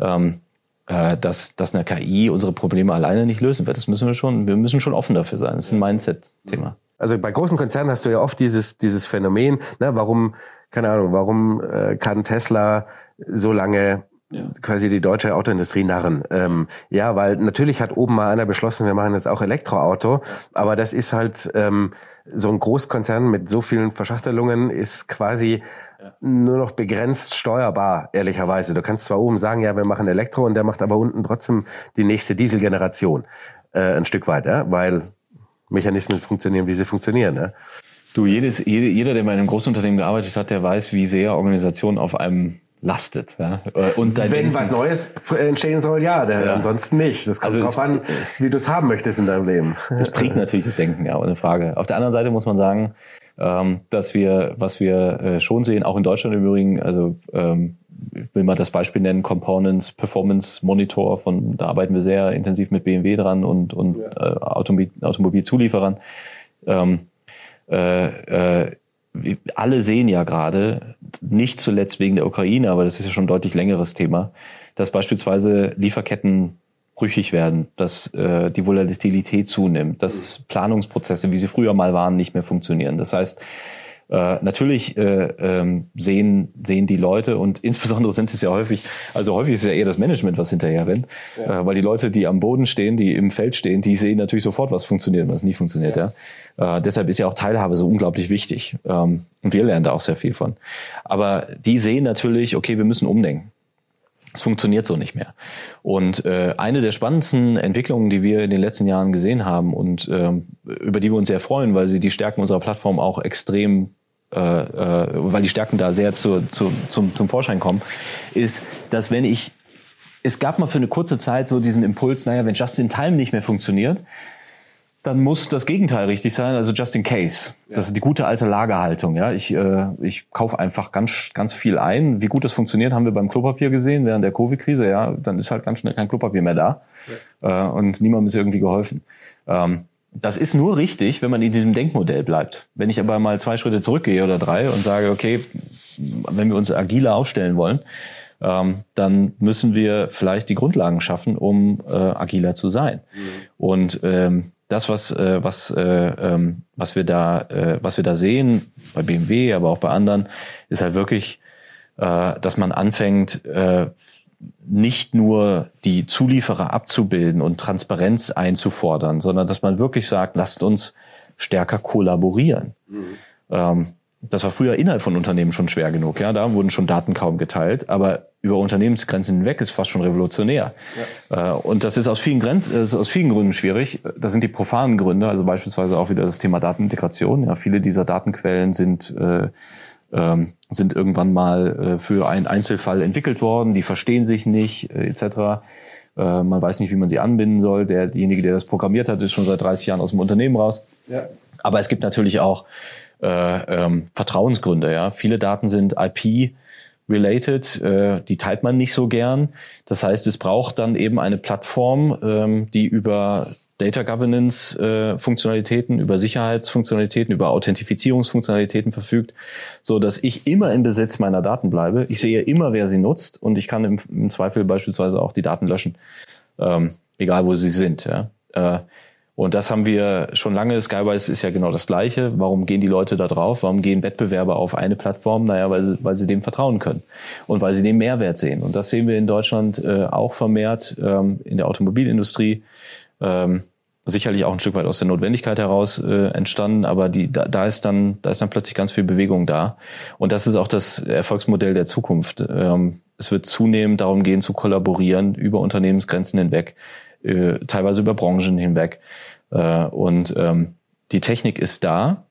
ähm, äh, dass, dass eine KI unsere Probleme alleine nicht lösen wird. Das müssen wir schon, wir müssen schon offen dafür sein. Das ist ein Mindset-Thema. Also bei großen Konzernen hast du ja oft dieses, dieses Phänomen, ne, warum, keine Ahnung, warum äh, kann Tesla so lange ja. quasi die deutsche Autoindustrie narren. Ähm, ja, weil natürlich hat oben mal einer beschlossen, wir machen jetzt auch Elektroauto, aber das ist halt ähm, so ein Großkonzern mit so vielen Verschachtelungen ist quasi ja. nur noch begrenzt steuerbar, ehrlicherweise. Du kannst zwar oben sagen, ja, wir machen Elektro und der macht aber unten trotzdem die nächste Dieselgeneration äh, ein Stück weit, ja? weil Mechanismen funktionieren, wie sie funktionieren. Ja? Du, jedes, jede, jeder, der bei einem Großunternehmen gearbeitet hat, der weiß, wie sehr Organisation auf einem lastet. Ja? Und Wenn Denken, was Neues entstehen soll, ja, der, ja. ansonsten nicht. Das kommt also drauf an, wie du es haben möchtest in deinem Leben. Das prägt natürlich das Denken, ja, ohne Frage. Auf der anderen Seite muss man sagen, ähm, dass wir, was wir äh, schon sehen, auch in Deutschland im Übrigen, also ähm, ich will mal das Beispiel nennen, Components Performance Monitor, von da arbeiten wir sehr intensiv mit BMW dran und, und ja. äh, Automobil, Automobilzulieferern. Ähm, äh, äh, alle sehen ja gerade, nicht zuletzt wegen der Ukraine, aber das ist ja schon ein deutlich längeres Thema, dass beispielsweise Lieferketten brüchig werden, dass äh, die Volatilität zunimmt, dass Planungsprozesse, wie sie früher mal waren, nicht mehr funktionieren. Das heißt, äh, natürlich äh, ähm, sehen, sehen die Leute und insbesondere sind es ja häufig, also häufig ist es ja eher das Management, was hinterher rennt, ja. äh, weil die Leute, die am Boden stehen, die im Feld stehen, die sehen natürlich sofort, was funktioniert und was nicht funktioniert. Ja. ja. Äh, deshalb ist ja auch Teilhabe so unglaublich wichtig ähm, und wir lernen da auch sehr viel von. Aber die sehen natürlich, okay, wir müssen umdenken. Es funktioniert so nicht mehr. Und äh, eine der spannendsten Entwicklungen, die wir in den letzten Jahren gesehen haben und ähm, über die wir uns sehr freuen, weil sie die Stärken unserer Plattform auch extrem äh, äh, weil die Stärken da sehr zu, zu, zum, zum Vorschein kommen, ist, dass wenn ich, es gab mal für eine kurze Zeit so diesen Impuls, naja, wenn Just in Time nicht mehr funktioniert, dann muss das Gegenteil richtig sein, also just in case. Ja. Das ist die gute alte Lagerhaltung. Ja, ich äh, ich kaufe einfach ganz ganz viel ein. Wie gut das funktioniert, haben wir beim Klopapier gesehen während der Covid-Krise. Ja, dann ist halt ganz schnell kein Klopapier mehr da ja. äh, und niemandem ist irgendwie geholfen. Ähm, das ist nur richtig, wenn man in diesem Denkmodell bleibt. Wenn ich aber mal zwei Schritte zurückgehe oder drei und sage, okay, wenn wir uns agiler aufstellen wollen, ähm, dann müssen wir vielleicht die Grundlagen schaffen, um äh, agiler zu sein. Mhm. Und ähm, das, was, äh, was, äh, ähm, was, wir da, äh, was wir da sehen, bei BMW, aber auch bei anderen, ist halt wirklich, äh, dass man anfängt, äh, nicht nur die Zulieferer abzubilden und Transparenz einzufordern, sondern dass man wirklich sagt, lasst uns stärker kollaborieren. Mhm. Ähm, das war früher innerhalb von Unternehmen schon schwer genug. Ja, da wurden schon Daten kaum geteilt, aber über Unternehmensgrenzen hinweg ist fast schon revolutionär. Ja. Äh, und das ist aus vielen Grenzen, ist aus vielen Gründen schwierig. Das sind die profanen Gründe, also beispielsweise auch wieder das Thema Datenintegration. Ja, viele dieser Datenquellen sind äh, ähm, sind irgendwann mal äh, für einen Einzelfall entwickelt worden, die verstehen sich nicht, äh, etc. Äh, man weiß nicht, wie man sie anbinden soll. Der, derjenige, der das programmiert hat, ist schon seit 30 Jahren aus dem Unternehmen raus. Ja. Aber es gibt natürlich auch äh, ähm, Vertrauensgründe. Ja, viele Daten sind IP related, äh, die teilt man nicht so gern. Das heißt, es braucht dann eben eine Plattform, ähm, die über Data Governance äh, Funktionalitäten, über Sicherheitsfunktionalitäten, über Authentifizierungsfunktionalitäten verfügt, so dass ich immer im Besitz meiner Daten bleibe. Ich sehe immer, wer sie nutzt und ich kann im, im Zweifel beispielsweise auch die Daten löschen, ähm, egal wo sie sind. Ja. Äh, und das haben wir schon lange. Skywise ist ja genau das Gleiche. Warum gehen die Leute da drauf? Warum gehen Wettbewerber auf eine Plattform? Naja, weil sie, weil sie dem vertrauen können und weil sie den Mehrwert sehen. Und das sehen wir in Deutschland äh, auch vermehrt ähm, in der Automobilindustrie. Ähm, sicherlich auch ein Stück weit aus der Notwendigkeit heraus äh, entstanden, aber die, da, da ist dann, da ist dann plötzlich ganz viel Bewegung da. Und das ist auch das Erfolgsmodell der Zukunft. Ähm, es wird zunehmend darum gehen, zu kollaborieren über Unternehmensgrenzen hinweg, äh, teilweise über Branchen hinweg. Äh, und ähm, die Technik ist da.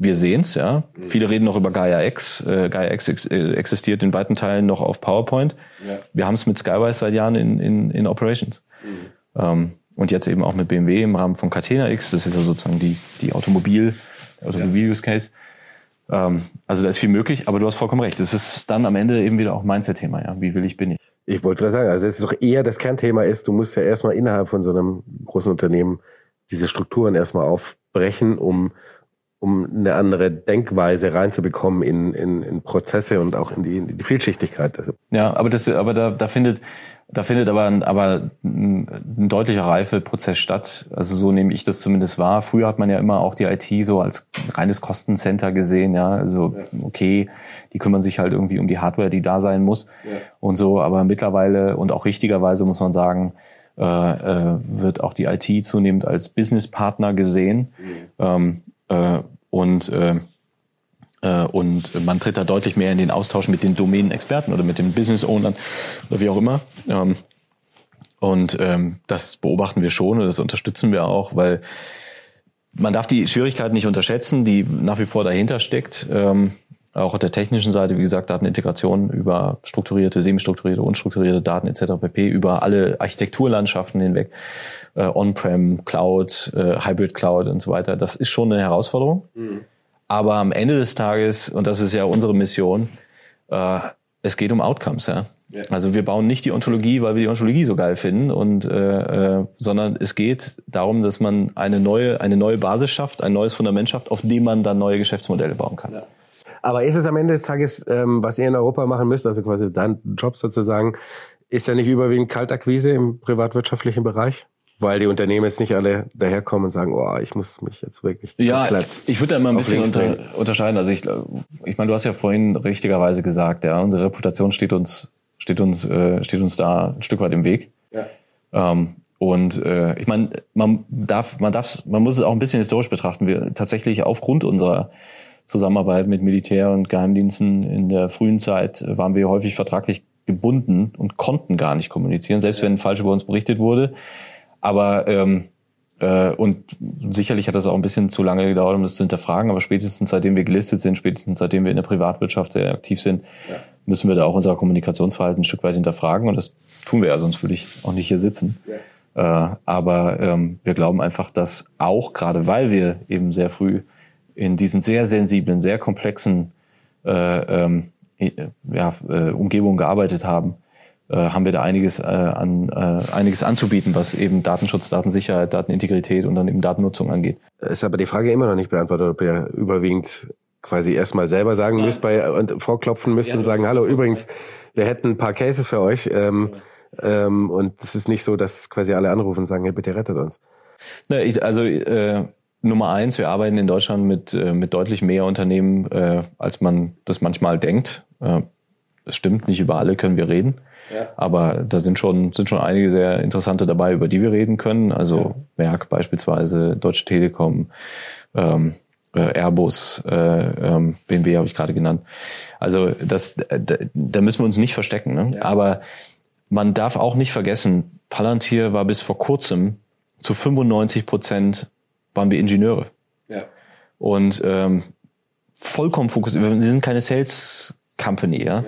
Wir sehen's, ja. Mhm. Viele reden noch über Gaia X. Äh, Gaia X ex äh, existiert in weiten Teilen noch auf PowerPoint. Ja. Wir haben es mit Skywise seit Jahren in, in, in Operations. Mhm. Ähm, und jetzt eben auch mit BMW im Rahmen von Catena X. Das ist ja sozusagen die, die Automobil, Automobil-Use-Case. Ähm, also da ist viel möglich, aber du hast vollkommen recht. Es ist dann am Ende eben wieder auch Mindset-Thema, ja. Wie will ich, bin ich. Ich wollte gerade sagen, also es ist doch eher das Kernthema ist, du musst ja erstmal innerhalb von so einem großen Unternehmen diese Strukturen erstmal aufbrechen, um, um eine andere Denkweise reinzubekommen in, in, in Prozesse und auch in die, in die Vielschichtigkeit. Also ja, aber das, aber da, da findet, da findet aber, ein, aber ein, ein deutlicher Reifeprozess statt. Also so nehme ich das zumindest wahr. Früher hat man ja immer auch die IT so als reines Kostencenter gesehen. Ja, also okay, die kümmern sich halt irgendwie um die Hardware, die da sein muss ja. und so. Aber mittlerweile und auch richtigerweise muss man sagen, äh, äh, wird auch die IT zunehmend als Businesspartner gesehen. Mhm. Ähm, äh, und äh, äh, und man tritt da deutlich mehr in den Austausch mit den Domänenexperten oder mit den Business Ownern oder wie auch immer. Ähm, und ähm, das beobachten wir schon und das unterstützen wir auch, weil man darf die Schwierigkeiten nicht unterschätzen, die nach wie vor dahinter steckt. Ähm, auch auf der technischen Seite, wie gesagt, Datenintegration über strukturierte, semi-strukturierte, unstrukturierte Daten etc. pp. über alle Architekturlandschaften hinweg, äh, On-Prem, Cloud, äh, Hybrid Cloud und so weiter. Das ist schon eine Herausforderung. Mhm. Aber am Ende des Tages, und das ist ja unsere Mission, äh, es geht um Outcomes, ja. ja. Also wir bauen nicht die Ontologie, weil wir die Ontologie so geil finden, und äh, äh, sondern es geht darum, dass man eine neue, eine neue Basis schafft, ein neues Fundament schafft, auf dem man dann neue Geschäftsmodelle bauen kann. Ja. Aber ist es am Ende des Tages, ähm, was ihr in Europa machen müsst, also quasi dein Job sozusagen, ist ja nicht überwiegend Kaltakquise im privatwirtschaftlichen Bereich? Weil die Unternehmen jetzt nicht alle daherkommen und sagen, oh, ich muss mich jetzt wirklich Ja, ich würde da immer ein bisschen unter, unterscheiden. Also ich, ich meine, du hast ja vorhin richtigerweise gesagt, ja, unsere Reputation steht uns, steht uns, äh, steht uns da ein Stück weit im Weg. Ja. Ähm, und äh, ich meine, man darf, man darf, man muss es auch ein bisschen historisch betrachten. Wir tatsächlich aufgrund unserer Zusammenarbeit mit Militär und Geheimdiensten in der frühen Zeit waren wir häufig vertraglich gebunden und konnten gar nicht kommunizieren, selbst wenn falsch über uns berichtet wurde. Aber ähm, äh, und sicherlich hat das auch ein bisschen zu lange gedauert, um das zu hinterfragen, aber spätestens seitdem wir gelistet sind, spätestens seitdem wir in der Privatwirtschaft sehr aktiv sind, ja. müssen wir da auch unser Kommunikationsverhalten ein Stück weit hinterfragen und das tun wir ja, sonst würde ich auch nicht hier sitzen. Ja. Äh, aber ähm, wir glauben einfach, dass auch gerade weil wir eben sehr früh in diesen sehr sensiblen, sehr komplexen äh, ähm, ja, äh, Umgebungen gearbeitet haben, äh, haben wir da einiges äh, an äh, einiges anzubieten, was eben Datenschutz, Datensicherheit, Datenintegrität und dann eben Datennutzung angeht. Ist aber die Frage immer noch nicht beantwortet, ob ihr überwiegend quasi erstmal selber sagen ja. müsst bei und vorklopfen müsst ja, und sagen, hallo, übrigens, wir hätten ein paar Cases für euch. Ähm, ähm, und es ist nicht so, dass quasi alle anrufen und sagen, hey, bitte rettet uns. Na, ich, also äh, Nummer eins, wir arbeiten in Deutschland mit, äh, mit deutlich mehr Unternehmen, äh, als man das manchmal denkt. Äh, das stimmt, nicht über alle können wir reden. Aber da sind schon, sind schon einige sehr interessante dabei, über die wir reden können. Also ja. Merck beispielsweise, Deutsche Telekom, ähm, äh, Airbus, äh, ähm, BMW habe ich gerade genannt. Also das, da, da müssen wir uns nicht verstecken. Ne? Ja. Aber man darf auch nicht vergessen, Palantir war bis vor kurzem zu 95 Prozent waren wir Ingenieure. Ja. Und ähm, vollkommen fokussiert. Wir sind keine Sales Company, ja.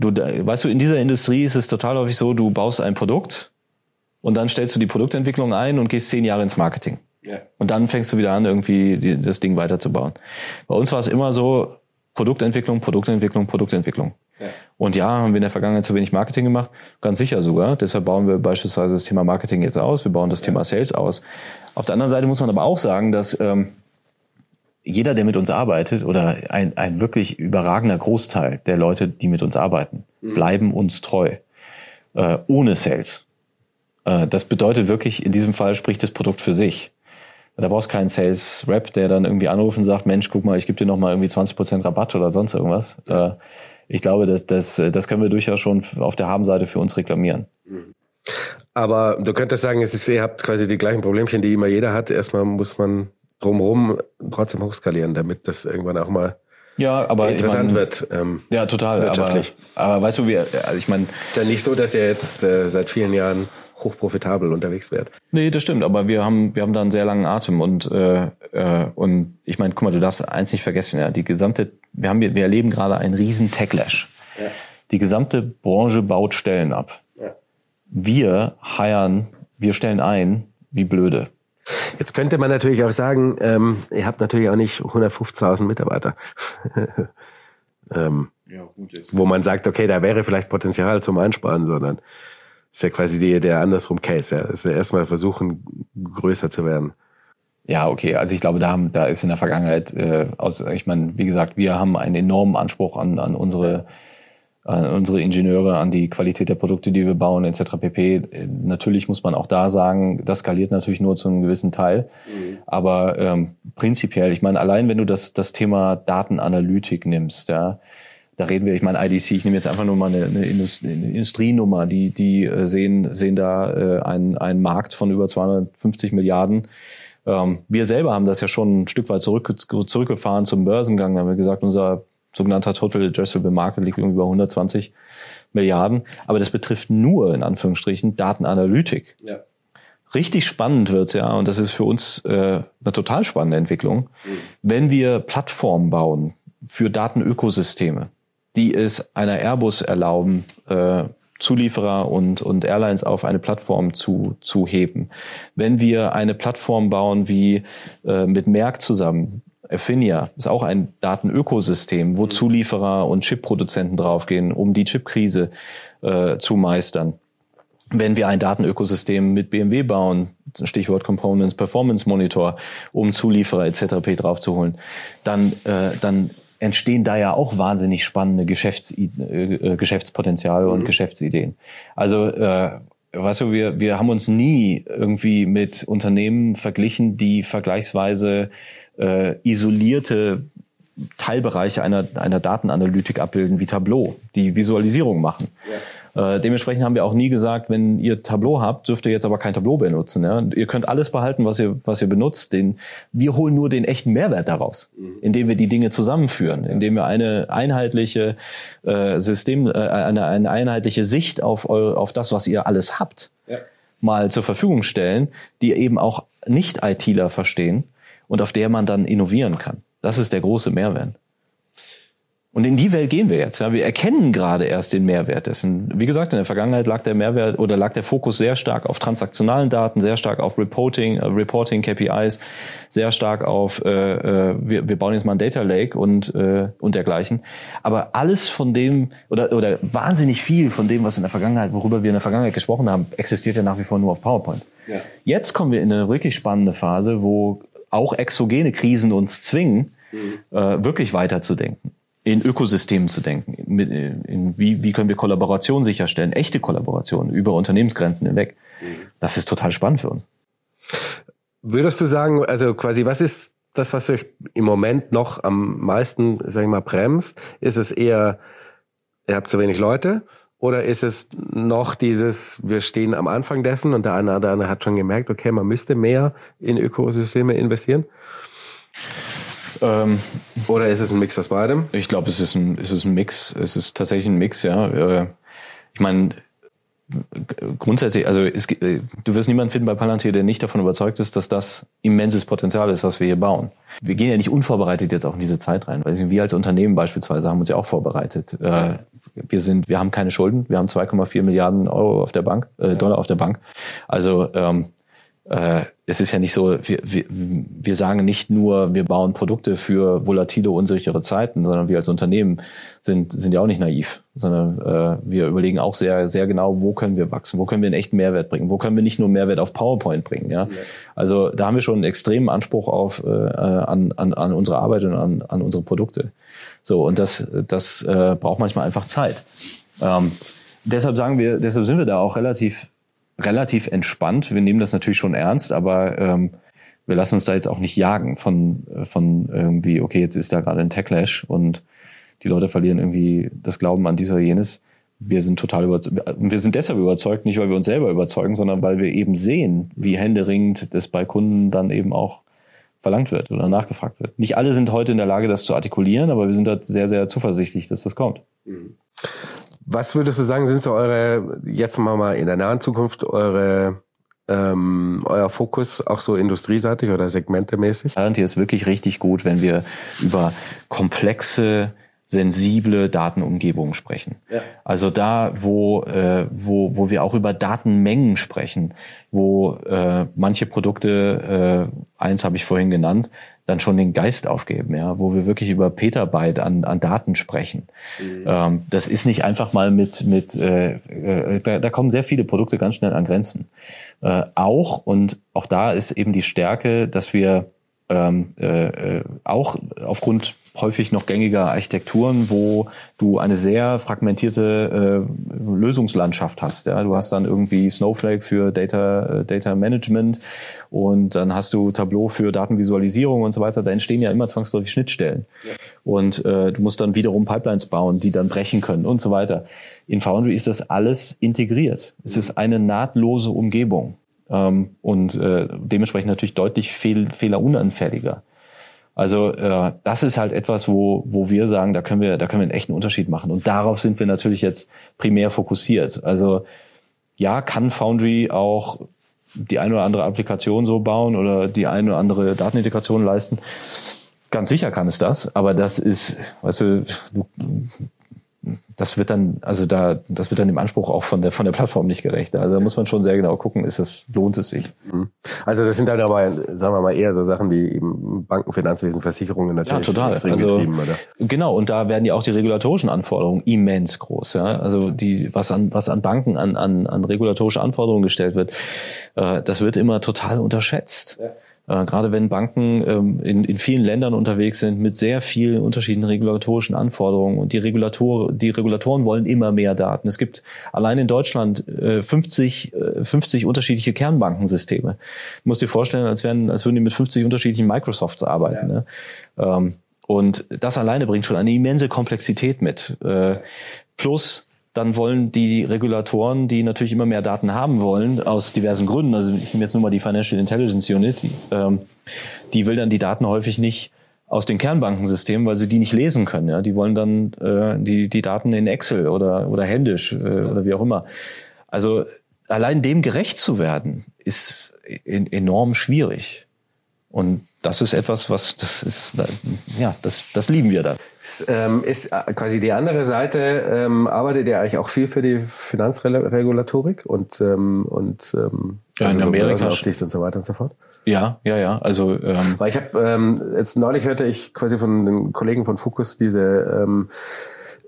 Du, weißt du, in dieser Industrie ist es total häufig so, du baust ein Produkt und dann stellst du die Produktentwicklung ein und gehst zehn Jahre ins Marketing. Ja. Und dann fängst du wieder an, irgendwie die, das Ding weiterzubauen. Bei uns war es immer so, Produktentwicklung, Produktentwicklung, Produktentwicklung. Ja. Und ja, haben wir in der Vergangenheit zu wenig Marketing gemacht, ganz sicher sogar. Deshalb bauen wir beispielsweise das Thema Marketing jetzt aus, wir bauen das ja. Thema Sales aus. Auf der anderen Seite muss man aber auch sagen, dass ähm, jeder, der mit uns arbeitet, oder ein, ein wirklich überragender Großteil der Leute, die mit uns arbeiten, mhm. bleiben uns treu. Äh, ohne Sales. Äh, das bedeutet wirklich, in diesem Fall spricht das Produkt für sich. Da brauchst du keinen Sales-Rep, der dann irgendwie anruft und sagt, Mensch, guck mal, ich gebe dir noch mal irgendwie 20% Rabatt oder sonst irgendwas. Äh, ich glaube, das, das, das können wir durchaus schon auf der Habenseite für uns reklamieren. Aber du könntest sagen, es ist, ihr habt quasi die gleichen Problemchen, die immer jeder hat. Erstmal muss man drumherum trotzdem hochskalieren, damit das irgendwann auch mal ja, aber interessant ich mein, wird. Ähm, ja, total. Wirtschaftlich. Aber, aber weißt du, wie, also ich meine. Ist ja nicht so, dass ihr jetzt äh, seit vielen Jahren hochprofitabel unterwegs wärt. Nee, das stimmt, aber wir haben, wir haben da einen sehr langen Atem und, äh, äh, und ich meine, guck mal, du darfst eins nicht vergessen, ja, die gesamte, wir haben, wir erleben gerade einen riesen Techlash. Ja. Die gesamte Branche baut Stellen ab. Ja. Wir heiern, wir stellen ein, wie blöde. Jetzt könnte man natürlich auch sagen, ähm, ihr habt natürlich auch nicht 150.000 Mitarbeiter. ähm, ja, gut, wo man sagt, okay, da wäre vielleicht Potenzial zum Einsparen, sondern ist ja quasi die, der andersrum Case. Ja. Das ist ja erstmal versuchen, größer zu werden. Ja, okay. Also ich glaube, da haben, da ist in der Vergangenheit, äh, aus, ich meine, wie gesagt, wir haben einen enormen Anspruch an, an unsere unsere Ingenieure, an die Qualität der Produkte, die wir bauen, etc. pp. Natürlich muss man auch da sagen, das skaliert natürlich nur zu einem gewissen Teil. Mhm. Aber ähm, prinzipiell, ich meine, allein wenn du das, das Thema Datenanalytik nimmst, ja, da reden wir, ich meine IDC, ich nehme jetzt einfach nur mal eine, eine, Industrienummer, die, die äh, sehen, sehen da äh, einen, einen Markt von über 250 Milliarden. Ähm, wir selber haben das ja schon ein Stück weit zurück, zurückgefahren zum Börsengang. Da haben wir gesagt, unser sogenannter Total Addressable Market liegt irgendwie bei 120 Milliarden. Aber das betrifft nur, in Anführungsstrichen, Datenanalytik. Ja. Richtig spannend wird's ja, und das ist für uns äh, eine total spannende Entwicklung, mhm. wenn wir Plattformen bauen für Datenökosysteme die es einer Airbus erlauben, äh, Zulieferer und, und Airlines auf eine Plattform zu, zu heben. Wenn wir eine Plattform bauen wie äh, mit Merck zusammen, Affinia ist auch ein Datenökosystem, wo mhm. Zulieferer und Chipproduzenten draufgehen, um die Chipkrise äh, zu meistern. Wenn wir ein Datenökosystem mit BMW bauen, Stichwort Components Performance Monitor, um Zulieferer etc. draufzuholen, dann, äh, dann entstehen da ja auch wahnsinnig spannende Geschäfts äh, Geschäftspotenziale mhm. und Geschäftsideen. Also äh, weißt du, wir, wir haben uns nie irgendwie mit Unternehmen verglichen, die vergleichsweise äh, isolierte Teilbereiche einer, einer Datenanalytik abbilden, wie Tableau, die Visualisierung machen. Ja. Äh, dementsprechend haben wir auch nie gesagt, wenn ihr Tableau habt, dürft ihr jetzt aber kein Tableau benutzen. Ja? Ihr könnt alles behalten, was ihr, was ihr benutzt. Den, wir holen nur den echten Mehrwert daraus, mhm. indem wir die Dinge zusammenführen, indem wir eine einheitliche äh, System, äh, eine, eine einheitliche Sicht auf, auf das, was ihr alles habt, ja. mal zur Verfügung stellen, die eben auch Nicht-ITler verstehen und auf der man dann innovieren kann. Das ist der große Mehrwert. Und in die Welt gehen wir jetzt. Ja. Wir erkennen gerade erst den Mehrwert dessen. Wie gesagt, in der Vergangenheit lag der Mehrwert oder lag der Fokus sehr stark auf transaktionalen Daten, sehr stark auf Reporting, äh, Reporting KPIs, sehr stark auf äh, äh, wir, wir bauen jetzt mal ein Data Lake und äh, und dergleichen. Aber alles von dem oder oder wahnsinnig viel von dem, was in der Vergangenheit, worüber wir in der Vergangenheit gesprochen haben, existiert ja nach wie vor nur auf PowerPoint. Ja. Jetzt kommen wir in eine wirklich spannende Phase, wo auch exogene Krisen uns zwingen, mhm. äh, wirklich weiterzudenken in Ökosystemen zu denken. In, in, wie, wie können wir Kollaboration sicherstellen, echte Kollaboration über Unternehmensgrenzen hinweg. Das ist total spannend für uns. Würdest du sagen, also quasi, was ist das, was euch im Moment noch am meisten, sag ich mal, bremst? Ist es eher, ihr habt zu wenig Leute? Oder ist es noch dieses, wir stehen am Anfang dessen und der eine oder andere hat schon gemerkt, okay, man müsste mehr in Ökosysteme investieren? Ähm, Oder ist es ein Mix aus beidem? Ich glaube, es ist ein, es ist ein Mix. Es ist tatsächlich ein Mix, ja. Äh, ich meine, grundsätzlich, also es, äh, du wirst niemanden finden bei Palantir, der nicht davon überzeugt ist, dass das immenses Potenzial ist, was wir hier bauen. Wir gehen ja nicht unvorbereitet jetzt auch in diese Zeit rein. Weil wir als Unternehmen beispielsweise haben uns ja auch vorbereitet. Äh, wir sind, wir haben keine Schulden, wir haben 2,4 Milliarden Euro auf der Bank, äh, Dollar auf der Bank. Also ähm, äh, es ist ja nicht so, wir, wir, wir sagen nicht nur, wir bauen Produkte für volatile, unsichere Zeiten, sondern wir als Unternehmen sind, sind ja auch nicht naiv, sondern äh, wir überlegen auch sehr, sehr genau, wo können wir wachsen, wo können wir einen echten Mehrwert bringen, wo können wir nicht nur Mehrwert auf PowerPoint bringen. Ja? ja. Also da haben wir schon einen extremen Anspruch auf, äh, an, an, an unsere Arbeit und an, an unsere Produkte. So, und das, das äh, braucht manchmal einfach Zeit. Ähm, deshalb sagen wir, deshalb sind wir da auch relativ relativ entspannt. Wir nehmen das natürlich schon ernst, aber ähm, wir lassen uns da jetzt auch nicht jagen von, von irgendwie, okay, jetzt ist da gerade ein Techlash und die Leute verlieren irgendwie das Glauben an dies oder jenes. Wir sind total überzeugt. Wir sind deshalb überzeugt, nicht weil wir uns selber überzeugen, sondern weil wir eben sehen, wie händeringend das bei Kunden dann eben auch verlangt wird oder nachgefragt wird. Nicht alle sind heute in der Lage, das zu artikulieren, aber wir sind da sehr, sehr zuversichtlich, dass das kommt. Mhm. Was würdest du sagen, sind so eure, jetzt mal mal in der nahen Zukunft, eure ähm, euer Fokus auch so industrieseitig oder segmentemäßig? Hier ist wirklich richtig gut, wenn wir über komplexe sensible Datenumgebungen sprechen. Ja. Also da, wo, äh, wo, wo wir auch über Datenmengen sprechen, wo äh, manche Produkte, äh, eins habe ich vorhin genannt, dann schon den Geist aufgeben, ja, wo wir wirklich über Petabyte an, an Daten sprechen. Mhm. Ähm, das ist nicht einfach mal mit, mit äh, äh, da, da kommen sehr viele Produkte ganz schnell an Grenzen. Äh, auch, und auch da ist eben die Stärke, dass wir ähm, äh, äh auch aufgrund häufig noch gängiger Architekturen, wo du eine sehr fragmentierte äh, Lösungslandschaft hast. Ja? Du hast dann irgendwie Snowflake für Data, äh, Data Management und dann hast du Tableau für Datenvisualisierung und so weiter. Da entstehen ja immer zwangsläufig Schnittstellen. Ja. Und äh, du musst dann wiederum Pipelines bauen, die dann brechen können und so weiter. In Foundry ist das alles integriert. Es ist eine nahtlose Umgebung ähm, und äh, dementsprechend natürlich deutlich fehl, fehlerunanfälliger. Also äh, das ist halt etwas, wo, wo wir sagen, da können wir, da können wir einen echten Unterschied machen. Und darauf sind wir natürlich jetzt primär fokussiert. Also ja, kann Foundry auch die eine oder andere Applikation so bauen oder die eine oder andere Datenintegration leisten. Ganz sicher kann es das, aber das ist, weißt du, du das wird dann, also da, das wird dann dem Anspruch auch von der, von der Plattform nicht gerecht. Also da muss man schon sehr genau gucken, ist es, lohnt es sich. Mhm. Also das sind dann aber, sagen wir mal, eher so Sachen wie eben Banken, Finanzwesen, Versicherungen natürlich. Ja, total. Also, genau. Und da werden ja auch die regulatorischen Anforderungen immens groß, ja. Also die, was an, was an Banken an, an, an regulatorische Anforderungen gestellt wird, äh, das wird immer total unterschätzt. Ja. Äh, gerade wenn Banken ähm, in, in vielen Ländern unterwegs sind mit sehr vielen unterschiedlichen regulatorischen Anforderungen und die Regulator, die Regulatoren wollen immer mehr Daten. Es gibt allein in Deutschland äh, 50, äh, 50 unterschiedliche Kernbankensysteme. Du musst dir vorstellen, als, wären, als würden die mit 50 unterschiedlichen Microsofts arbeiten. Ja. Ne? Ähm, und das alleine bringt schon eine immense Komplexität mit. Äh, plus dann wollen die Regulatoren, die natürlich immer mehr Daten haben wollen, aus diversen Gründen, also ich nehme jetzt nur mal die Financial Intelligence Unit, die, ähm, die will dann die Daten häufig nicht aus den Kernbankensystemen, weil sie die nicht lesen können. Ja? Die wollen dann äh, die, die Daten in Excel oder, oder händisch äh, oder wie auch immer. Also allein dem gerecht zu werden, ist enorm schwierig. Und das ist etwas, was das ist, ja, das, das lieben wir da. Es, ähm, ist äh, quasi die andere Seite, ähm, arbeitet ihr eigentlich auch viel für die Finanzregulatorik und, ähm, und ähm, ja, also in so Amerika Aufsicht und so weiter und so fort? Ja, ja, ja. Also ähm, weil ich habe ähm, jetzt neulich hörte ich quasi von den Kollegen von Focus diese ähm,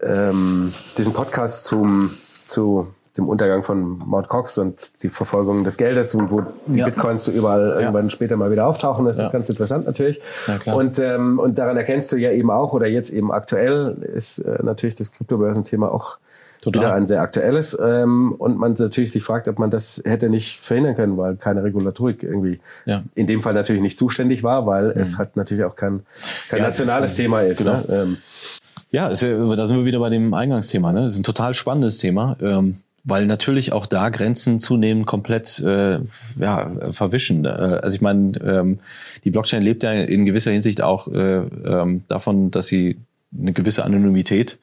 ähm, diesen Podcast zum zu dem Untergang von Mount Cox und die Verfolgung des Geldes und wo die ja. Bitcoins so überall ja. irgendwann später mal wieder auftauchen. Das ja. ist ganz interessant natürlich. und, ähm, und daran erkennst du ja eben auch, oder jetzt eben aktuell ist äh, natürlich das Kryptobörsenthema auch Total. wieder ein sehr aktuelles. Ähm, und man natürlich sich fragt, ob man das hätte nicht verhindern können, weil keine Regulatorik irgendwie ja. in dem Fall natürlich nicht zuständig war, weil mhm. es halt natürlich auch kein, kein ja, nationales ist, Thema ist. Genau. Ne? Ähm. Ja, da sind wir wieder bei dem Eingangsthema. Ne? Das ist ein total spannendes Thema. Ähm, weil natürlich auch da Grenzen zunehmend komplett äh, ja, verwischen. Äh, also ich meine, ähm, die Blockchain lebt ja in gewisser Hinsicht auch äh, ähm, davon, dass sie eine gewisse Anonymität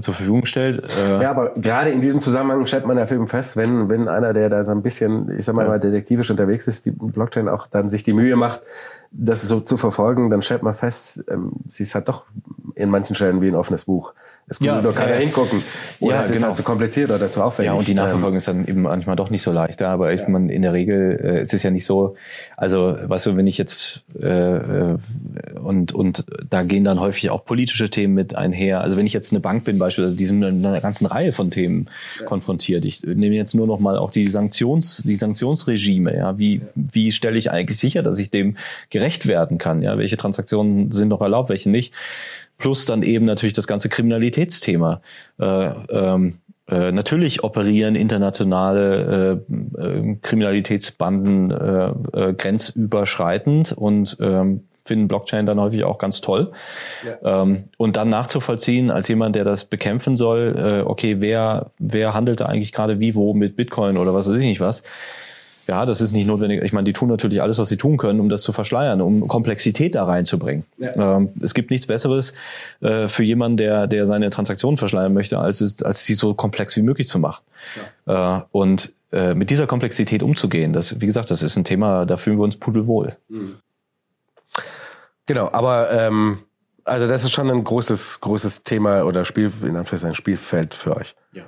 zur Verfügung stellt. Äh ja, aber gerade in diesem Zusammenhang stellt man ja Film fest, wenn, wenn einer, der da so ein bisschen, ich sag mal, ja. detektivisch unterwegs ist, die Blockchain auch dann sich die Mühe macht, das so zu verfolgen, dann stellt man fest, ähm, sie ist halt doch in manchen Stellen wie ein offenes Buch. Es ja, nur keiner äh, hingucken. Oder ja, es genau. ist halt zu kompliziert oder zu aufwendig. Ja, und die Nachverfolgung ähm, ist dann eben manchmal doch nicht so leicht. Ja, aber ich ja. man in der Regel, äh, es ist ja nicht so, also weißt du, wenn ich jetzt äh, äh, und, und da gehen dann häufig auch politische Themen mit einher. Also wenn ich jetzt eine Bank bin beispielsweise, die sind in einer ganzen Reihe von Themen ja. konfrontiert. Ich nehme jetzt nur noch mal auch die Sanktions, die Sanktionsregime. Ja, wie, wie stelle ich eigentlich sicher, dass ich dem gerecht werden kann? Ja, welche Transaktionen sind noch erlaubt, welche nicht? Plus dann eben natürlich das ganze Kriminalitätsthema. Äh, ähm, äh, natürlich operieren internationale äh, äh, Kriminalitätsbanden äh, äh, grenzüberschreitend und ähm, finden Blockchain dann häufig auch ganz toll. Ja. Ähm, und dann nachzuvollziehen als jemand, der das bekämpfen soll, äh, okay, wer, wer handelt da eigentlich gerade wie, wo mit Bitcoin oder was weiß ich nicht was ja, das ist nicht notwendig. Ich meine, die tun natürlich alles, was sie tun können, um das zu verschleiern, um Komplexität da reinzubringen. Ja. Ähm, es gibt nichts Besseres äh, für jemanden, der, der seine Transaktionen verschleiern möchte, als, es, als sie so komplex wie möglich zu machen. Ja. Äh, und äh, mit dieser Komplexität umzugehen, das, wie gesagt, das ist ein Thema, da fühlen wir uns pudelwohl. Mhm. Genau, aber ähm, also das ist schon ein großes, großes Thema oder Spiel, in Anführungszeichen Spielfeld für euch. Ja.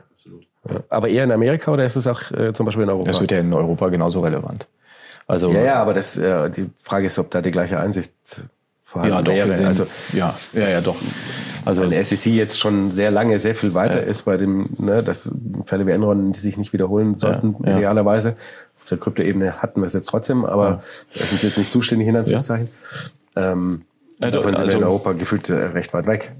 Aber eher in Amerika oder ist es auch äh, zum Beispiel in Europa? Das wird ja in Europa genauso relevant. Also ja, ja, aber das, äh, die Frage ist, ob da die gleiche Einsicht vorhanden ja, doch, wäre. Sehen, also ja, ja, ja, doch. Also wenn SEC jetzt schon sehr lange, sehr viel weiter ja. ist bei dem, ne, dass Fälle wie Enron sich nicht wiederholen sollten, ja, idealerweise. Auf der Kryptoebene hatten wir es jetzt trotzdem, aber ja. sind jetzt nicht zuständig in Anführungszeichen. Ja. Ähm, ja, davon sind also, in Europa gefühlt äh, recht weit weg.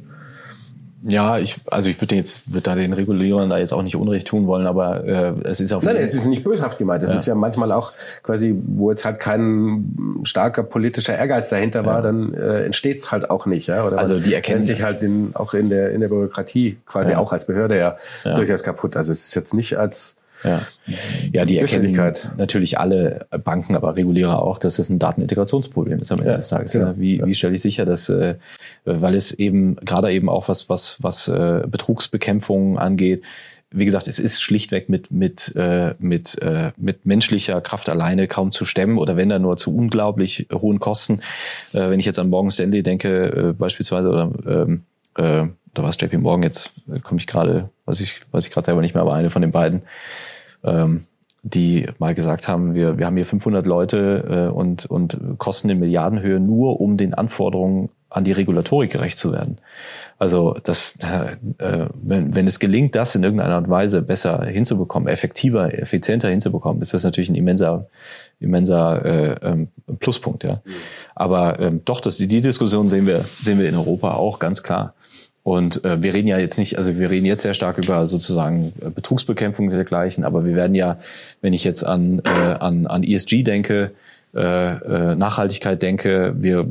Ja, ich, also ich würde jetzt, würde da den Regulierern da jetzt auch nicht Unrecht tun wollen, aber äh, es ist auf Nein, es ist nicht böshaft gemeint. Es ja. ist ja manchmal auch quasi, wo jetzt halt kein starker politischer Ehrgeiz dahinter war, ja. dann äh, entsteht es halt auch nicht. Ja? Oder also die erkennen sich halt in, auch in der in der Bürokratie quasi ja. auch als Behörde ja, durchaus kaputt. Also es ist jetzt nicht als ja, ja die erkennen natürlich alle Banken, aber Regulierer auch, dass es ein Datenintegrationsproblem ist am Ende ja, des Tages. Genau. Wie, ja. wie stelle ich sicher, dass, äh, weil es eben gerade eben auch was, was, was äh, Betrugsbekämpfung angeht, wie gesagt, es ist schlichtweg mit, mit, äh, mit, äh, mit menschlicher Kraft alleine kaum zu stemmen oder wenn dann nur zu unglaublich hohen Kosten. Äh, wenn ich jetzt an Morgan Stanley denke, äh, beispielsweise, oder, ähm, äh, oder was JP Morgan, jetzt äh, komme ich gerade, weiß ich, weiß ich gerade selber nicht mehr, aber eine von den beiden, ähm, die mal gesagt haben, wir, wir haben hier 500 Leute äh, und, und kosten in Milliardenhöhe nur, um den Anforderungen an die Regulatorik gerecht zu werden. Also das, äh, wenn, wenn es gelingt, das in irgendeiner Art und Weise besser hinzubekommen, effektiver, effizienter hinzubekommen, ist das natürlich ein immenser, immenser äh, ähm, Pluspunkt. Ja. Mhm. Aber ähm, doch, das, die Diskussion sehen wir, sehen wir in Europa auch ganz klar. Und äh, wir reden ja jetzt nicht, also wir reden jetzt sehr stark über sozusagen äh, Betrugsbekämpfung dergleichen, aber wir werden ja, wenn ich jetzt an, äh, an, an ESG denke, äh, äh, Nachhaltigkeit denke, wir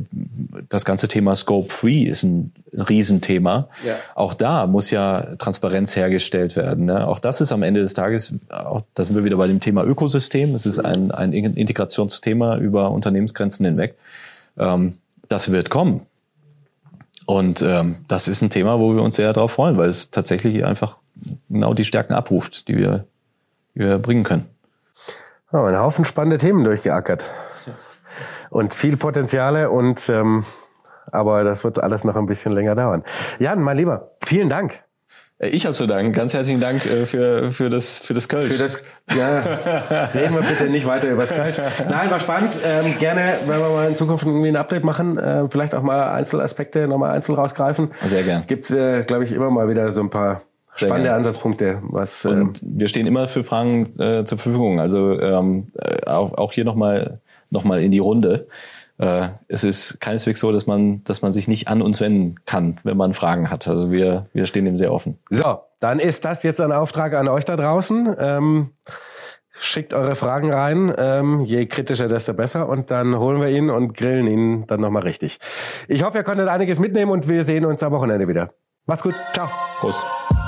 das ganze Thema Scope 3 ist ein Riesenthema. Ja. Auch da muss ja Transparenz hergestellt werden. Ne? Auch das ist am Ende des Tages, auch da sind wir wieder bei dem Thema Ökosystem. Es ist ein, ein Integrationsthema über Unternehmensgrenzen hinweg. Ähm, das wird kommen. Und ähm, das ist ein Thema, wo wir uns sehr darauf freuen, weil es tatsächlich einfach genau die Stärken abruft, die wir, die wir bringen können. Oh, ein Haufen spannende Themen durchgeackert. Und viel Potenziale und ähm, aber das wird alles noch ein bisschen länger dauern. Jan, mein Lieber, vielen Dank. Äh, ich habe zu danken. Ganz herzlichen Dank äh, für, für das, für das Kölsch. Für das, ja, reden wir bitte nicht weiter über das Kölsch. Nein, war spannend. Ähm, gerne, wenn wir mal in Zukunft irgendwie ein Update machen, äh, vielleicht auch mal Einzelaspekte nochmal einzeln rausgreifen. Sehr gern. Gibt äh, glaube ich, immer mal wieder so ein paar spannende Ansatzpunkte. Was, Und ähm, wir stehen immer für Fragen äh, zur Verfügung. Also ähm, äh, auch, auch hier nochmal noch mal in die Runde äh, es ist keineswegs so, dass man, dass man sich nicht an uns wenden kann, wenn man Fragen hat. Also wir, wir stehen dem sehr offen. So, dann ist das jetzt ein Auftrag an euch da draußen. Ähm, schickt eure Fragen rein. Ähm, je kritischer, desto besser. Und dann holen wir ihn und grillen ihn dann nochmal richtig. Ich hoffe, ihr konntet einiges mitnehmen und wir sehen uns am Wochenende wieder. Macht's gut. Ciao. Prost.